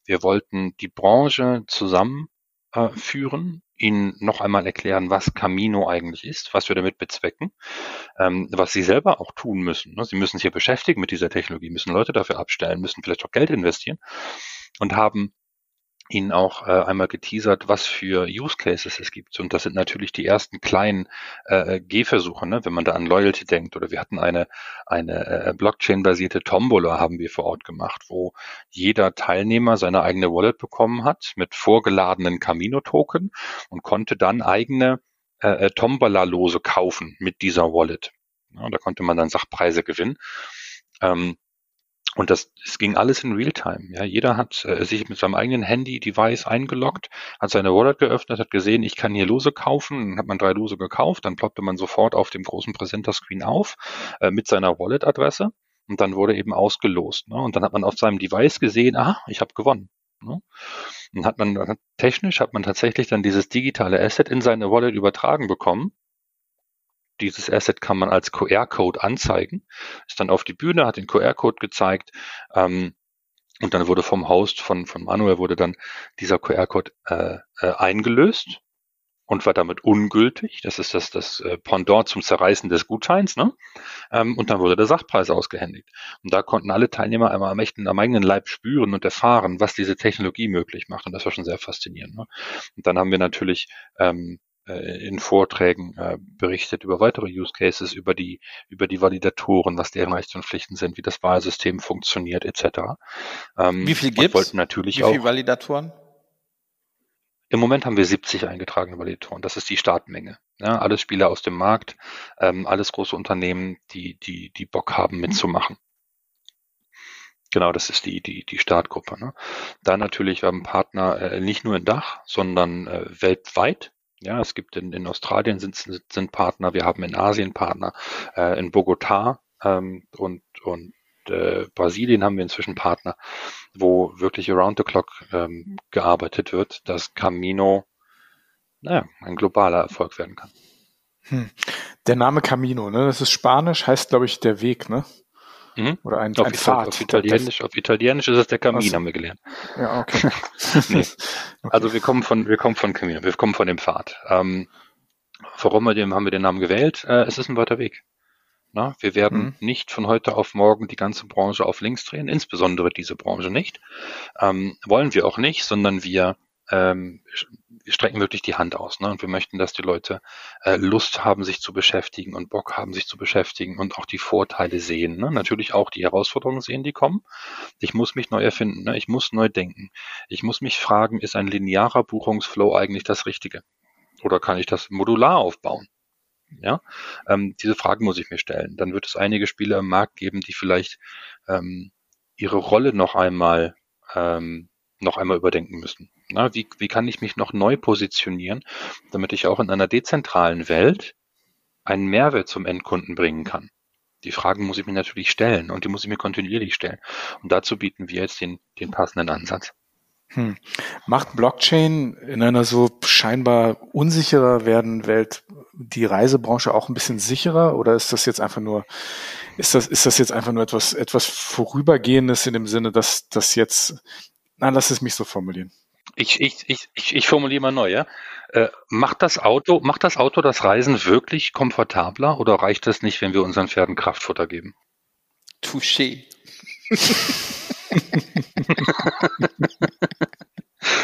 S3: Wir wollten die Branche zusammenführen, äh, ihnen noch einmal erklären, was Camino eigentlich ist, was wir damit bezwecken, ähm, was sie selber auch tun müssen. Ne? Sie müssen sich ja beschäftigen mit dieser Technologie, müssen Leute dafür abstellen, müssen vielleicht auch Geld investieren und haben Ihnen auch äh, einmal geteasert, was für Use Cases es gibt. Und das sind natürlich die ersten kleinen äh, äh, Gehversuche, ne? wenn man da an Loyalty denkt. Oder wir hatten eine, eine äh, Blockchain-basierte Tombola haben wir vor Ort gemacht, wo jeder Teilnehmer seine eigene Wallet bekommen hat mit vorgeladenen Camino-Token und konnte dann eigene äh, äh Tombola-Lose kaufen mit dieser Wallet. Ja, da konnte man dann Sachpreise gewinnen. Ähm, und das, es ging alles in Realtime. Ja, jeder hat äh, sich mit seinem eigenen Handy-Device eingeloggt, hat seine Wallet geöffnet, hat gesehen, ich kann hier Lose kaufen, dann hat man drei Lose gekauft, dann ploppte man sofort auf dem großen Präsenter-Screen auf äh, mit seiner Wallet-Adresse und dann wurde eben ausgelost. Ne? Und dann hat man auf seinem Device gesehen, ah, ich habe gewonnen. Ne? Und hat man technisch hat man tatsächlich dann dieses digitale Asset in seine Wallet übertragen bekommen. Dieses Asset kann man als QR-Code anzeigen, ist dann auf die Bühne, hat den QR-Code gezeigt ähm, und dann wurde vom Host von, von Manuel wurde dann dieser QR-Code äh, äh, eingelöst und war damit ungültig. Das ist das, das äh, Pendant zum Zerreißen des Gutscheins. Ne? Ähm, und dann wurde der Sachpreis ausgehändigt. Und da konnten alle Teilnehmer einmal am, echten, am eigenen Leib spüren und erfahren, was diese Technologie möglich macht. Und das war schon sehr faszinierend. Ne? Und dann haben wir natürlich ähm, äh, in Vorträgen äh, berichtet über weitere Use Cases, über die, über die Validatoren, was deren Rechte und Pflichten sind, wie das Wahlsystem funktioniert, etc.
S1: Ähm, wie viel gibt es?
S3: Natürlich
S1: wie viele Validatoren?
S3: Im Moment haben wir 70 eingetragene Validatoren. Das ist die Startmenge. Ja, alles Spieler aus dem Markt, ähm, alles große Unternehmen, die, die, die Bock haben mitzumachen. Genau, das ist die, die, die Startgruppe. Ne? Da natürlich, wir haben Partner äh, nicht nur in Dach, sondern äh, weltweit. Ja, es gibt in, in Australien sind, sind Partner, wir haben in Asien Partner, äh, in Bogotá ähm, und, und äh, Brasilien haben wir inzwischen Partner, wo wirklich around the clock ähm, gearbeitet wird, dass Camino naja, ein globaler Erfolg werden kann.
S2: Hm. Der Name Camino, ne, das ist Spanisch, heißt glaube ich der Weg, ne?
S3: Mhm. Oder ein, auf, ein Pfad. Auf Italienisch, auf Italienisch ist es der Kamin, also, haben wir gelernt.
S2: Ja, okay. (laughs)
S3: nee. okay. Also wir kommen von, wir kommen von Camino, wir kommen von dem Pfad. Ähm, warum wir den, haben wir den Namen gewählt? Äh, es ist ein weiter Weg. Na, wir werden mhm. nicht von heute auf morgen die ganze Branche auf links drehen, insbesondere diese Branche nicht. Ähm, wollen wir auch nicht, sondern wir, ähm, strecken wirklich die Hand aus. Ne? Und wir möchten, dass die Leute äh, Lust haben, sich zu beschäftigen und Bock haben, sich zu beschäftigen und auch die Vorteile sehen. Ne? Natürlich auch die Herausforderungen sehen, die kommen. Ich muss mich neu erfinden, ne? ich muss neu denken. Ich muss mich fragen, ist ein linearer Buchungsflow eigentlich das Richtige? Oder kann ich das modular aufbauen? Ja, ähm, diese Fragen muss ich mir stellen. Dann wird es einige Spieler im Markt geben, die vielleicht ähm, ihre Rolle noch einmal ähm, noch einmal überdenken müssen. Na, wie, wie kann ich mich noch neu positionieren, damit ich auch in einer dezentralen Welt einen Mehrwert zum Endkunden bringen kann? Die Fragen muss ich mir natürlich stellen und die muss ich mir kontinuierlich stellen. Und dazu bieten wir jetzt den, den passenden Ansatz.
S2: Hm. Macht Blockchain in einer so scheinbar unsicherer werden Welt die Reisebranche auch ein bisschen sicherer oder ist das jetzt einfach nur, ist das, ist das jetzt einfach nur etwas, etwas Vorübergehendes in dem Sinne, dass das jetzt, na, lass es mich so formulieren.
S3: Ich, ich, ich, ich, ich formuliere mal neu, ja. Äh, macht das Auto, macht das Auto das Reisen wirklich komfortabler oder reicht das nicht, wenn wir unseren Pferden Kraftfutter geben?
S1: Touché. (laughs)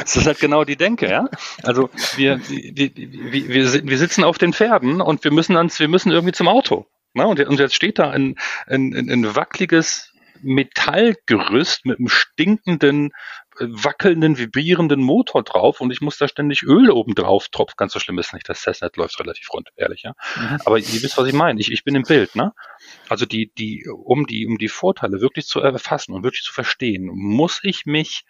S3: Das ist halt genau die Denke, ja. Also wir, wir, wir, wir, sitzen auf den Pferden und wir müssen ans, wir müssen irgendwie zum Auto. Ne? Und, jetzt steht da ein, ein, ein wackeliges Metallgerüst mit einem stinkenden, wackelnden, vibrierenden Motor drauf und ich muss da ständig Öl oben drauf tropfen. Ganz so schlimm ist nicht, das Cessnet läuft relativ rund, ehrlich, ja. Mhm. Aber ihr wisst, was ich meine. Ich, ich bin im Bild, ne? Also die, die, um die, um die Vorteile wirklich zu erfassen und wirklich zu verstehen, muss ich mich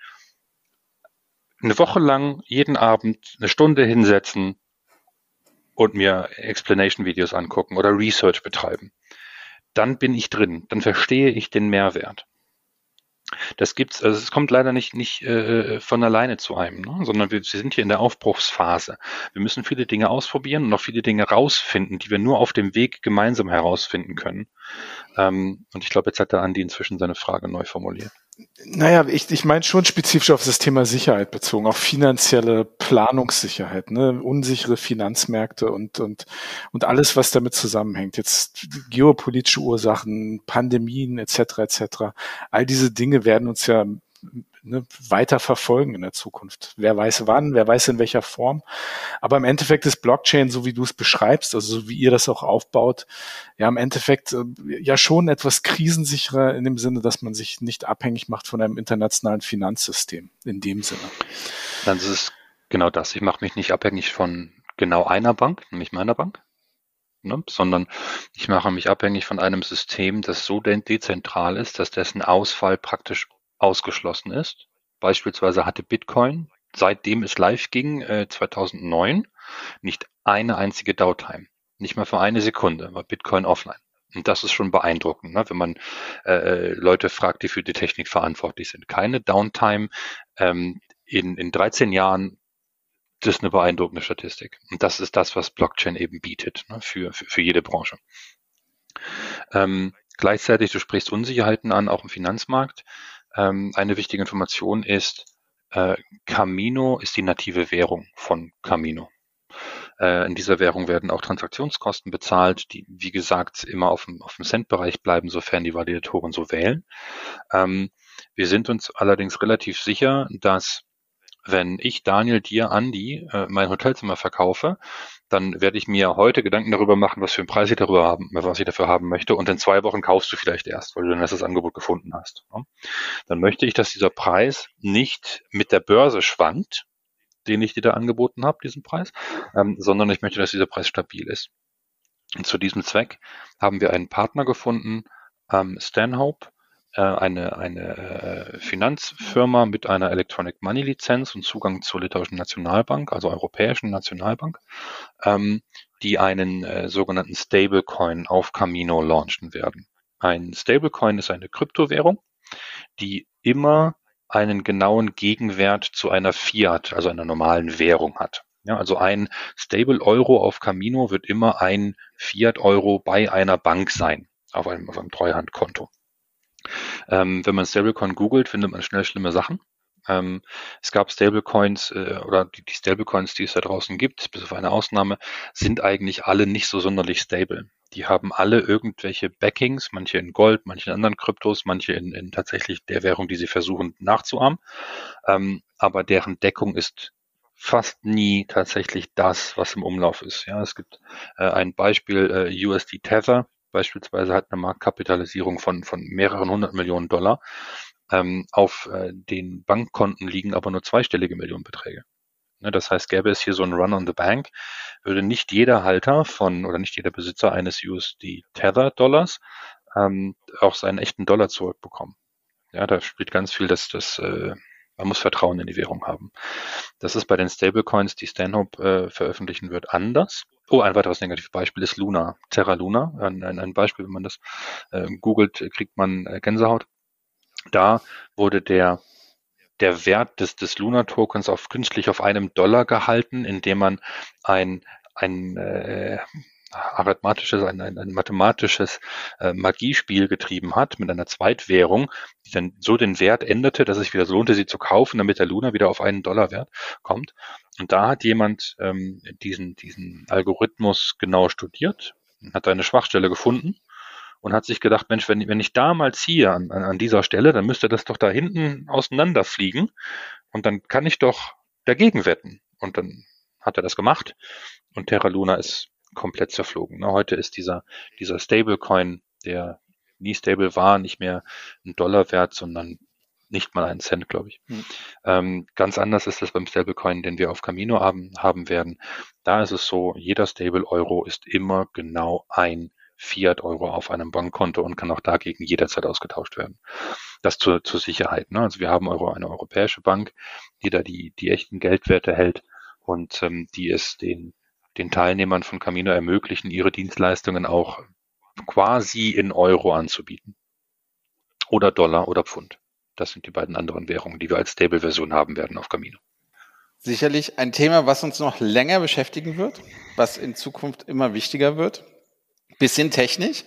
S3: eine Woche lang jeden Abend eine Stunde hinsetzen und mir Explanation-Videos angucken oder Research betreiben. Dann bin ich drin, dann verstehe ich den Mehrwert. Das gibt's, also es kommt leider nicht, nicht äh, von alleine zu einem, ne? sondern wir, wir sind hier in der Aufbruchsphase. Wir müssen viele Dinge ausprobieren und auch viele Dinge rausfinden, die wir nur auf dem Weg gemeinsam herausfinden können. Ähm, und ich glaube, jetzt hat der Andi inzwischen seine Frage neu formuliert.
S2: Naja, ich, ich meine schon spezifisch auf das Thema Sicherheit bezogen, auf finanzielle Planungssicherheit, ne? unsichere Finanzmärkte und, und, und alles, was damit zusammenhängt. Jetzt geopolitische Ursachen, Pandemien etc. etc. All diese Dinge werden uns ja ne, weiter verfolgen in der Zukunft. Wer weiß wann, wer weiß in welcher Form. Aber im Endeffekt ist Blockchain, so wie du es beschreibst, also so wie ihr das auch aufbaut, ja im Endeffekt äh, ja schon etwas krisensicherer in dem Sinne, dass man sich nicht abhängig macht von einem internationalen Finanzsystem in dem Sinne.
S3: Dann ist es genau das. Ich mache mich nicht abhängig von genau einer Bank, nämlich meiner Bank, Ne, sondern ich mache mich abhängig von einem System, das so dezentral ist, dass dessen Ausfall praktisch ausgeschlossen ist. Beispielsweise hatte Bitcoin, seitdem es live ging, äh, 2009, nicht eine einzige Downtime. Nicht mal für eine Sekunde war Bitcoin offline. Und das ist schon beeindruckend, ne? wenn man äh, Leute fragt, die für die Technik verantwortlich sind. Keine Downtime ähm, in, in 13 Jahren, das ist eine beeindruckende Statistik. Und das ist das, was Blockchain eben bietet ne? für, für, für jede Branche. Ähm, gleichzeitig, du sprichst Unsicherheiten an, auch im Finanzmarkt. Ähm, eine wichtige Information ist, äh, Camino ist die native Währung von Camino. Äh, in dieser Währung werden auch Transaktionskosten bezahlt, die, wie gesagt, immer auf dem, auf dem Cent-Bereich bleiben, sofern die Validatoren so wählen. Ähm, wir sind uns allerdings relativ sicher, dass wenn ich Daniel dir, Andi, äh, mein Hotelzimmer verkaufe, dann werde ich mir heute Gedanken darüber machen, was für einen Preis ich darüber haben, was ich dafür haben möchte. Und in zwei Wochen kaufst du vielleicht erst, weil du dann erst das Angebot gefunden hast. Dann möchte ich, dass dieser Preis nicht mit der Börse schwankt, den ich dir da angeboten habe, diesen Preis, ähm, sondern ich möchte, dass dieser Preis stabil ist. Und zu diesem Zweck haben wir einen Partner gefunden, ähm, Stanhope, eine, eine äh, Finanzfirma mit einer Electronic Money Lizenz und Zugang zur litauischen Nationalbank, also Europäischen Nationalbank, ähm, die einen äh, sogenannten Stablecoin auf Camino launchen werden. Ein Stablecoin ist eine Kryptowährung, die immer einen genauen Gegenwert zu einer Fiat, also einer normalen Währung hat. Ja, also ein Stable Euro auf Camino wird immer ein Fiat Euro bei einer Bank sein, auf einem, auf einem Treuhandkonto. Ähm, wenn man Stablecoin googelt, findet man schnell schlimme Sachen. Ähm, es gab Stablecoins äh, oder die, die Stablecoins, die es da draußen gibt, bis auf eine Ausnahme, sind eigentlich alle nicht so sonderlich stable. Die haben alle irgendwelche Backings, manche in Gold, manche in anderen Kryptos, manche in, in tatsächlich der Währung, die sie versuchen nachzuahmen. Ähm, aber deren Deckung ist fast nie tatsächlich das, was im Umlauf ist. Ja, es gibt äh, ein Beispiel, äh, USD Tether beispielsweise hat eine Marktkapitalisierung von, von mehreren hundert Millionen Dollar. Ähm, auf äh, den Bankkonten liegen aber nur zweistellige Millionenbeträge. Ne, das heißt, gäbe es hier so einen Run on the Bank, würde nicht jeder Halter von oder nicht jeder Besitzer eines USD Tether Dollars ähm, auch seinen echten Dollar zurückbekommen. Ja, da spielt ganz viel das, das äh, man muss Vertrauen in die Währung haben. Das ist bei den Stablecoins, die Stanhope äh, veröffentlichen wird, anders. Oh, ein weiteres negatives Beispiel ist Luna, Terra Luna. Ein, ein, Beispiel, wenn man das äh, googelt, kriegt man äh, Gänsehaut. Da wurde der der Wert des, des Luna-Tokens auf künstlich auf einem Dollar gehalten, indem man ein, ein äh, arithmetisches, ein, ein, ein mathematisches äh, Magiespiel getrieben hat mit einer Zweitwährung, die dann so den Wert änderte, dass es wieder so lohnte, sie zu kaufen, damit der Luna wieder auf einen Dollar Wert kommt. Und da hat jemand ähm, diesen, diesen Algorithmus genau studiert, hat eine Schwachstelle gefunden und hat sich gedacht, Mensch, wenn, wenn ich da mal ziehe an, an dieser Stelle, dann müsste das doch da hinten auseinanderfliegen und dann kann ich doch dagegen wetten. Und dann hat er das gemacht und Terra Luna ist komplett zerflogen. Ne? Heute ist dieser, dieser Stablecoin, der nie stable war, nicht mehr ein Dollar wert, sondern nicht mal einen Cent, glaube ich. Hm. Ähm, ganz anders ist es beim Stablecoin, den wir auf Camino haben, haben werden. Da ist es so, jeder Stable Euro ist immer genau ein Fiat-Euro auf einem Bankkonto und kann auch dagegen jederzeit ausgetauscht werden. Das zur, zur Sicherheit. Ne? Also wir haben Euro, eine europäische Bank, die da die, die echten Geldwerte hält und ähm, die es den, den Teilnehmern von Camino ermöglichen, ihre Dienstleistungen auch quasi in Euro anzubieten. Oder Dollar oder Pfund. Das sind die beiden anderen Währungen, die wir als Stable-Version haben werden auf Camino.
S1: Sicherlich ein Thema, was uns noch länger beschäftigen wird, was in Zukunft immer wichtiger wird. Bisschen technisch,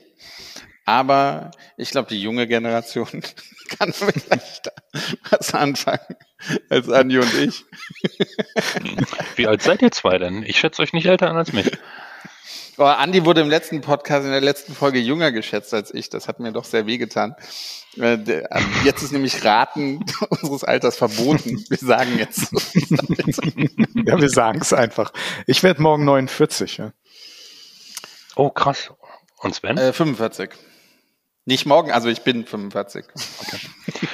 S1: aber ich glaube, die junge Generation (laughs) kann vielleicht was anfangen als Anjo und ich.
S3: Wie alt seid ihr zwei denn? Ich schätze euch nicht älter an als mich.
S1: Oh, Andi wurde im letzten Podcast, in der letzten Folge jünger geschätzt als ich. Das hat mir doch sehr wehgetan. Äh, ähm, jetzt ist nämlich Raten (laughs) unseres Alters verboten. Wir sagen jetzt.
S2: ja, wir sagen es einfach. Ich werde morgen 49. Ja.
S3: Oh, krass. Und Sven?
S1: Äh, 45. Nicht morgen, also ich bin 45.
S3: Okay.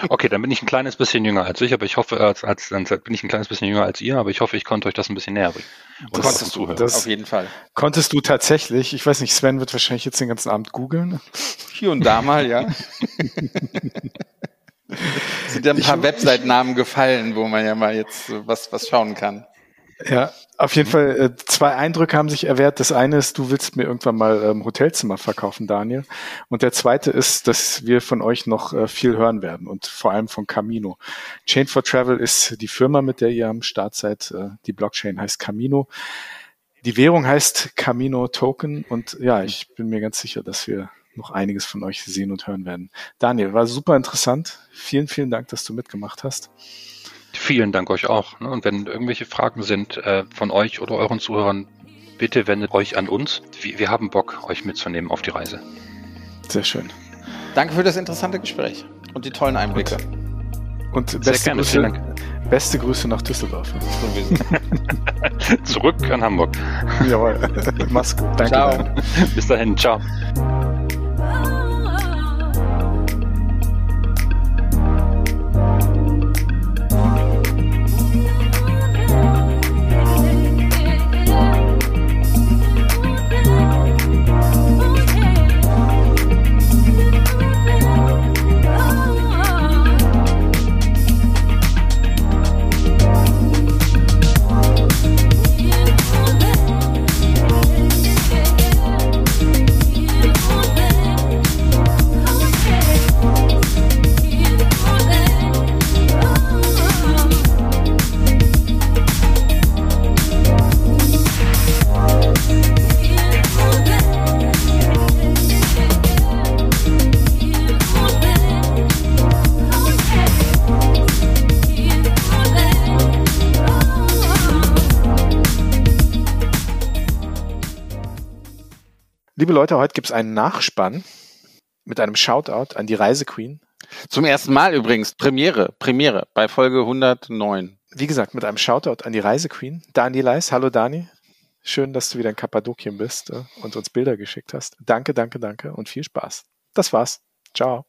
S3: okay, dann bin ich ein kleines bisschen jünger als ich, aber ich hoffe, als, als, dann bin ich ein kleines bisschen jünger als ihr, aber ich hoffe, ich konnte euch das ein bisschen näher bringen.
S1: Und das konntest du, das, auf jeden Fall.
S2: Konntest du tatsächlich, ich weiß nicht, Sven wird wahrscheinlich jetzt den ganzen Abend googeln.
S1: Hier und da mal, ja. (laughs) sind ja ein paar Website-Namen gefallen, wo man ja mal jetzt was, was schauen kann.
S2: Ja, auf jeden Fall, äh, zwei Eindrücke haben sich erwehrt. Das eine ist, du willst mir irgendwann mal ähm, Hotelzimmer verkaufen, Daniel. Und der zweite ist, dass wir von euch noch äh, viel hören werden und vor allem von Camino. Chain for Travel ist die Firma, mit der ihr am Start seid. Äh, die Blockchain heißt Camino. Die Währung heißt Camino Token und ja, ich bin mir ganz sicher, dass wir noch einiges von euch sehen und hören werden. Daniel, war super interessant. Vielen, vielen Dank, dass du mitgemacht hast.
S3: Vielen Dank euch auch. Ne? Und wenn irgendwelche Fragen sind äh, von euch oder euren Zuhörern, bitte wendet euch an uns. Wir haben Bock, euch mitzunehmen auf die Reise.
S2: Sehr schön.
S1: Danke für das interessante Gespräch und die tollen Einblicke.
S2: Und, und beste, gerne, Grüße, beste Grüße nach Düsseldorf. (laughs)
S3: Zurück an Hamburg.
S2: Jawohl. (laughs) Mach's gut.
S3: Danke. Ciao. Bis dahin. Ciao.
S2: Liebe Leute, heute gibt es einen Nachspann mit einem Shoutout an die Reisequeen.
S1: Zum ersten Mal übrigens. Premiere, Premiere bei Folge 109.
S2: Wie gesagt, mit einem Shoutout an die Reisequeen. Dani Leis. Hallo Dani. Schön, dass du wieder in Kappadokien bist äh, und uns Bilder geschickt hast. Danke, danke, danke und viel Spaß. Das war's. Ciao.